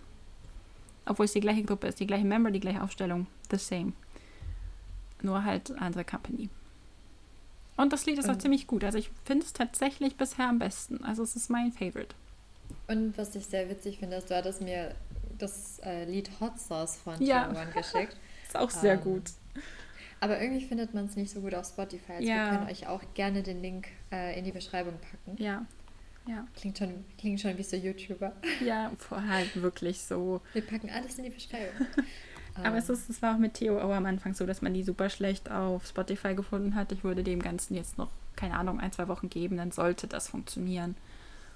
S1: Obwohl es die gleiche Gruppe ist, die gleiche Member, die gleiche Aufstellung, the same. Nur halt andere Company. Und das Lied ist auch ziemlich gut. Also ich finde es tatsächlich bisher am besten. Also es ist mein Favorite.
S2: Und was ich sehr witzig finde, ist, du hattest mir das äh, Lied Hot Sauce von ja. One geschickt. [laughs]
S1: ist auch sehr ähm, gut.
S2: Aber irgendwie findet man es nicht so gut auf Spotify. Also ja. Wir können euch auch gerne den Link äh, in die Beschreibung packen.
S1: Ja. Ja.
S2: Klingt schon, klingt schon wie so YouTuber.
S1: Ja, halt wirklich so.
S2: Wir packen alles in die Beschreibung. [laughs]
S1: Aber es, ist, es war auch mit Theo am Anfang so, dass man die super schlecht auf Spotify gefunden hat. Ich würde dem Ganzen jetzt noch, keine Ahnung, ein, zwei Wochen geben, dann sollte das funktionieren.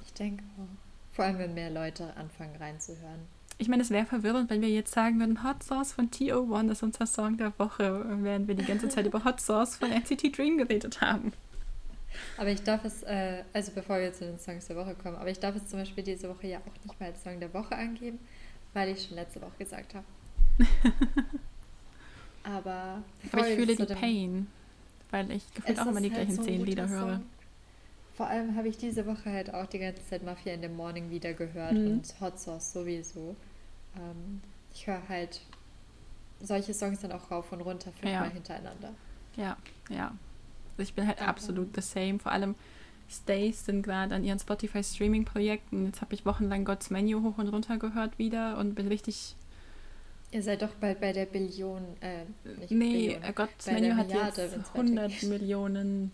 S2: Ich denke auch. Vor allem, wenn mehr Leute anfangen reinzuhören.
S1: Ich meine, es wäre verwirrend, wenn wir jetzt sagen würden, Hot Sauce von TO1 ist unser Song der Woche, während wir die ganze Zeit über Hot Sauce von NCT Dream geredet haben.
S2: Aber ich darf es, äh, also bevor wir zu den Songs der Woche kommen, aber ich darf es zum Beispiel diese Woche ja auch nicht mal als Song der Woche angeben, weil ich schon letzte Woche gesagt habe. [laughs] aber,
S1: aber ich fühle die Pain, weil ich gefühlt auch immer die halt gleichen so zehn Lieder höre.
S2: Vor allem habe ich diese Woche halt auch die ganze Zeit Mafia in the Morning wieder gehört mhm. und Hot Sauce sowieso. Ähm, ich höre halt solche Songs dann auch rauf und runter fünfmal ja. hintereinander.
S1: Ja, ja. Ich bin halt Aber. absolut the same. Vor allem Stays sind gerade an ihren Spotify Streaming Projekten. Jetzt habe ich wochenlang God's Menu hoch und runter gehört wieder und bin richtig.
S2: Ihr seid doch bald bei der Billion. Äh,
S1: nicht nee, Billion, äh, God's Menu hat Milliarde, jetzt 100 [laughs] Millionen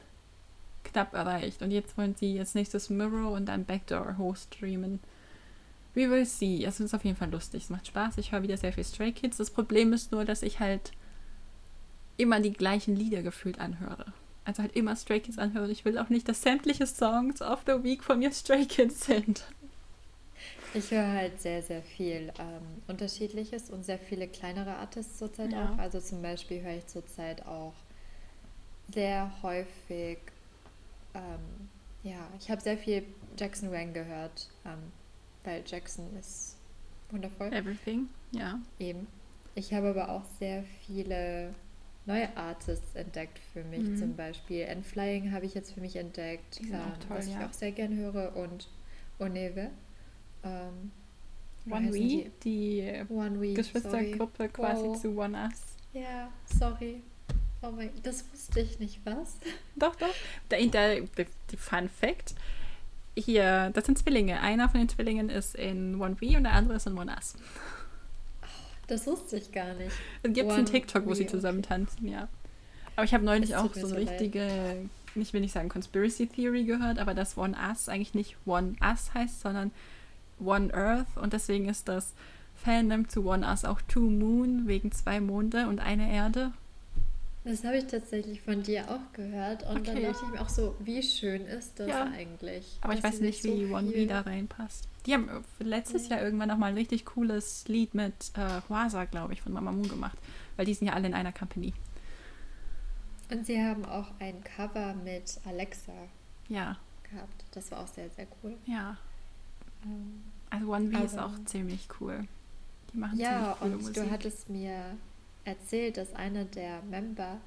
S1: knapp erreicht. Und jetzt wollen sie jetzt nächstes Mirror und dann Backdoor hochstreamen. We will see. Es ist auf jeden Fall lustig. Es macht Spaß. Ich höre wieder sehr viel Stray Kids. Das Problem ist nur, dass ich halt immer die gleichen Lieder gefühlt anhöre. Also halt immer Stray Kids anhöre. Ich will auch nicht, dass sämtliche Songs of the Week von mir Stray Kids sind.
S2: Ich höre halt sehr, sehr viel ähm, Unterschiedliches und sehr viele kleinere Artists zurzeit ja. auch. Also zum Beispiel höre ich zurzeit auch sehr häufig, ähm, ja, ich habe sehr viel Jackson Wang gehört, ähm, weil Jackson ist wundervoll.
S1: Everything, ja.
S2: Eben. Ich habe aber auch sehr viele neue Artists entdeckt für mich, mhm. zum Beispiel. And Flying habe ich jetzt für mich entdeckt, ähm, toll, was ich auch sehr gern höre. Und Oneve. Ähm,
S1: One We, die, die One Geschwistergruppe quasi wow. zu One Us.
S2: Ja, sorry. Oh mein, das wusste ich nicht, was?
S1: Doch, doch. Der, der, die Fun Fact: Hier, das sind Zwillinge. Einer von den Zwillingen ist in One V und der andere ist in One Us.
S2: Das wusste ich gar nicht.
S1: Es gibt einen TikTok, wo sie zusammen tanzen, ja. Aber ich habe neulich auch so eine richtige, ich will nicht sagen Conspiracy Theory gehört, aber dass One Us eigentlich nicht One Us heißt, sondern One Earth und deswegen ist das Fandom zu One Us auch Two Moon wegen zwei Monde und eine Erde.
S2: Das habe ich tatsächlich von dir auch gehört. Und okay. dann dachte ich mir auch so, wie schön ist das ja. eigentlich?
S1: Aber ich weiß nicht, wie so One B da reinpasst. Die haben letztes mhm. Jahr irgendwann nochmal ein richtig cooles Lied mit äh, Huasa, glaube ich, von Mama Moon gemacht. Weil die sind ja alle in einer Company.
S2: Und sie haben auch ein Cover mit Alexa ja. gehabt. Das war auch sehr, sehr cool.
S1: Ja. Ähm, also One B ist auch ziemlich cool.
S2: Die machen ja, ziemlich coole und Musik. du hattest mir erzählt, dass einer der Member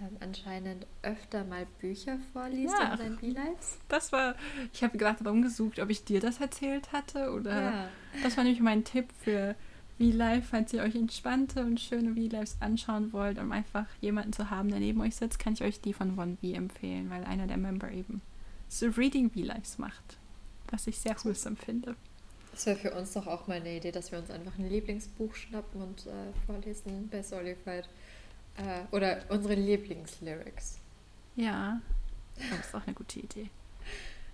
S2: ähm, anscheinend öfter mal Bücher vorliest ja. in seinen V-Lives.
S1: Das war, ich habe gerade rumgesucht, ob ich dir das erzählt hatte oder ja. das war nämlich mein Tipp für V-Live, falls ihr euch entspannte und schöne V-Lives anschauen wollt, um einfach jemanden zu haben, der neben euch sitzt, kann ich euch die von One V empfehlen, weil einer der Member eben so Reading V-Lives macht, was ich sehr wholesome finde.
S2: Das wäre für uns doch auch mal eine Idee, dass wir uns einfach ein Lieblingsbuch schnappen und äh, vorlesen bei Solified. Äh, oder unsere Lieblingslyrics.
S1: Ja, das ist auch eine gute Idee.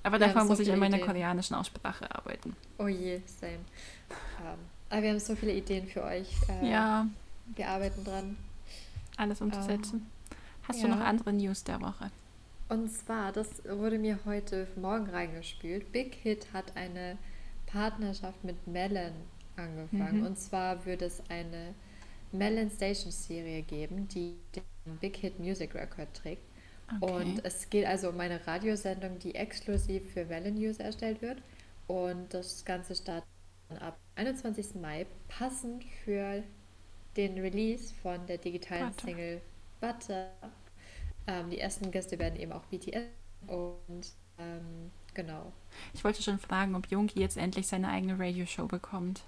S1: Aber wir muss so ich an meiner Ideen. koreanischen Aussprache arbeiten.
S2: Oh je, same. Um, ähm, aber wir haben so viele Ideen für euch. Äh, ja. Wir arbeiten dran.
S1: Alles umzusetzen. Um, Hast ja. du noch andere News der Woche?
S2: Und zwar, das wurde mir heute Morgen reingespielt. Big Hit hat eine Partnerschaft mit Melon angefangen. Mhm. Und zwar würde es eine Melon Station Serie geben, die den Big Hit Music Record trägt. Okay. Und es geht also um eine Radiosendung, die exklusiv für Melon-User erstellt wird. Und das Ganze startet ab 21. Mai, passend für den Release von der digitalen Butter. Single Butter. Ähm, die ersten Gäste werden eben auch BTS und ähm, Genau.
S1: Ich wollte schon fragen, ob Jungi jetzt endlich seine eigene Radioshow bekommt.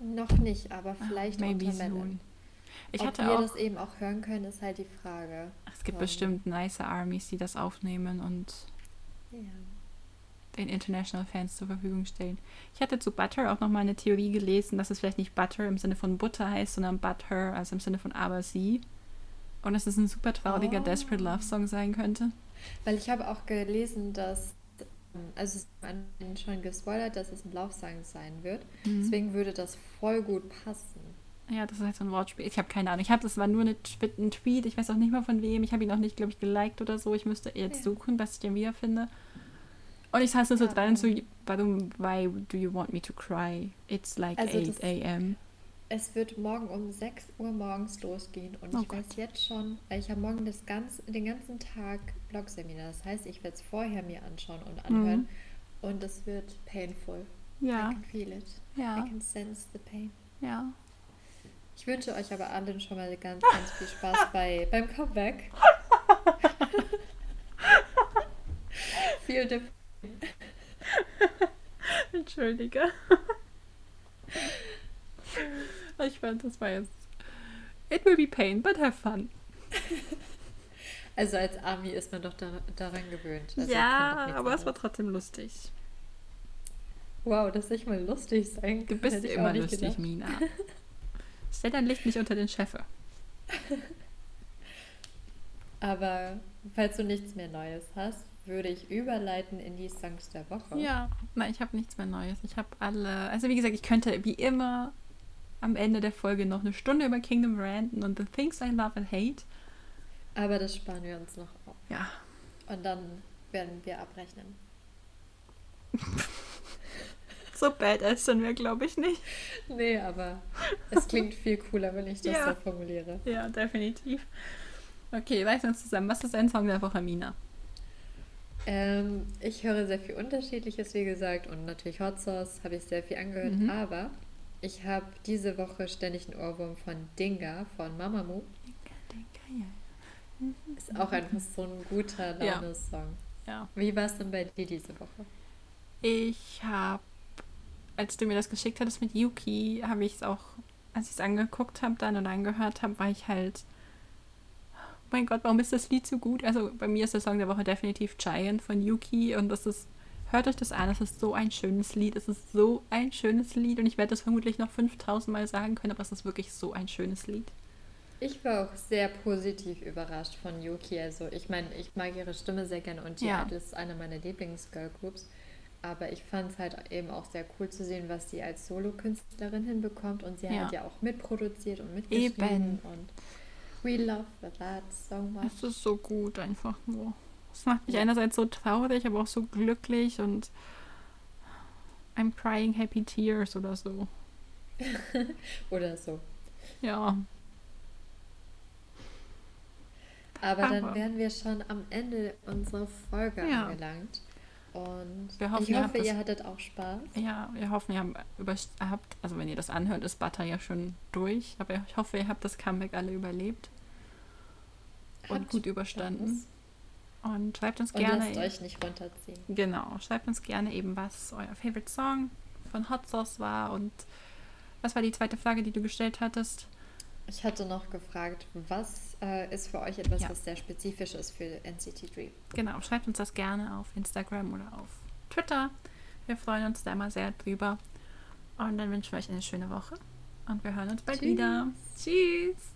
S2: Noch nicht, aber ah, vielleicht Maybe unter soon. Ich ob hatte wir auch, das eben auch hören können, ist halt die Frage.
S1: Es gibt bestimmt nice Armies, die das aufnehmen und ja. den International Fans zur Verfügung stellen. Ich hatte zu Butter auch nochmal eine Theorie gelesen, dass es vielleicht nicht Butter im Sinne von Butter heißt, sondern Butter, also im Sinne von aber sie. Und dass es ein super trauriger oh. Desperate Love Song sein könnte.
S2: Weil ich habe auch gelesen, dass also es ist schon gespoilert, dass es ein Laufsang sein wird. Mhm. Deswegen würde das voll gut passen.
S1: Ja, das ist halt so ein Wortspiel. Ich habe keine Ahnung. Ich habe das war nur eine, ein Tweet. Ich weiß auch nicht mal von wem. Ich habe ihn auch nicht, glaube ich, geliked oder so. Ich müsste jetzt ja. suchen, was ich den wiederfinde. Und ich saß so ja, dran und so, warum, why do you want me to cry? It's like also 8 a.m.
S2: Es wird morgen um 6 Uhr morgens losgehen und oh ich Gott. weiß jetzt schon, weil ich habe morgen das ganz, den ganzen Tag Blogseminar. Das heißt, ich werde es vorher mir anschauen und anhören mhm. und es wird painful. Ja. I can feel it. Ja. I can sense the pain. Ja. Ich wünsche euch aber allen schon mal ganz, [laughs] ganz viel Spaß bei, beim Comeback. [laughs]
S1: The Entschuldige. [laughs] Ich fand, das war jetzt. It will be pain, but have fun. [laughs]
S2: Also als Army ist man doch da, daran gewöhnt. Also
S1: ja, aber es war trotzdem lustig.
S2: Wow, dass ich mal lustig sein
S1: kann. Du bist immer lustig, gedacht. Mina. [laughs] Stell dein Licht nicht unter den Scheffe. [laughs]
S2: aber falls du nichts mehr Neues hast, würde ich überleiten in die Songs der Woche.
S1: Ja, nein, ich habe nichts mehr Neues. Ich habe alle, also wie gesagt, ich könnte wie immer am Ende der Folge noch eine Stunde über Kingdom ranten und The Things I Love and Hate.
S2: Aber das sparen wir uns noch auf.
S1: Ja.
S2: Und dann werden wir abrechnen. [laughs]
S1: so badass sind wir, glaube ich, nicht.
S2: Nee, aber es klingt viel cooler, wenn ich das ja. so formuliere.
S1: Ja, definitiv. Okay, reißen uns zusammen. Was ist dein Song der Woche, Mina?
S2: Ähm, ich höre sehr viel Unterschiedliches, wie gesagt, und natürlich Hot Sauce habe ich sehr viel angehört, mhm. aber ich habe diese Woche ständig einen Ohrwurm von Dinga von Mamamoo. Dinga, Dinga, ja. Ist auch einfach so ein guter Laune-Song. Ja. ja. Wie war es denn bei dir diese Woche?
S1: Ich habe, als du mir das geschickt hattest mit Yuki, habe ich es auch, als ich es angeguckt habe dann und angehört habe, war ich halt, oh mein Gott, warum ist das Lied so gut? Also bei mir ist der Song der Woche definitiv Giant von Yuki und das ist Hört euch das an, es ist so ein schönes Lied. Es ist so ein schönes Lied und ich werde das vermutlich noch 5000 Mal sagen können, aber es ist wirklich so ein schönes Lied.
S2: Ich war auch sehr positiv überrascht von Yuki. Also ich meine, ich mag ihre Stimme sehr gerne und ja, das ist eine meiner Lieblings-Girl-Groups. Aber ich fand es halt eben auch sehr cool zu sehen, was sie als Solokünstlerin hinbekommt. Und sie ja. hat ja auch mitproduziert und mitgeschrieben. Eben. Und We love that so much.
S1: Es ist so gut einfach nur. Es macht mich einerseits so traurig, aber auch so glücklich und I'm crying happy tears oder so. [laughs]
S2: oder so.
S1: Ja.
S2: Aber, aber, dann wären wir schon am Ende unserer Folge ja. angelangt. Und hoffen, ich hoffe, ihr, ihr hattet auch Spaß.
S1: Ja, wir hoffen, ihr habt, also wenn ihr das anhört, ist Butter ja schon durch. Aber ich hoffe, ihr habt das Comeback alle überlebt. Habt und gut überstanden. Und schreibt uns und gerne.
S2: Lasst euch nicht runterziehen.
S1: Genau, schreibt uns gerne eben, was euer Favorite Song von Hot Sauce war und was war die zweite Frage, die du gestellt hattest?
S2: Ich hatte noch gefragt, was äh, ist für euch etwas, ja. was sehr spezifisch ist für NCT Dream?
S1: Genau, schreibt uns das gerne auf Instagram oder auf Twitter. Wir freuen uns da immer sehr drüber. Und dann wünschen wir euch eine schöne Woche. Und wir hören uns bald Tschüss. wieder. Tschüss.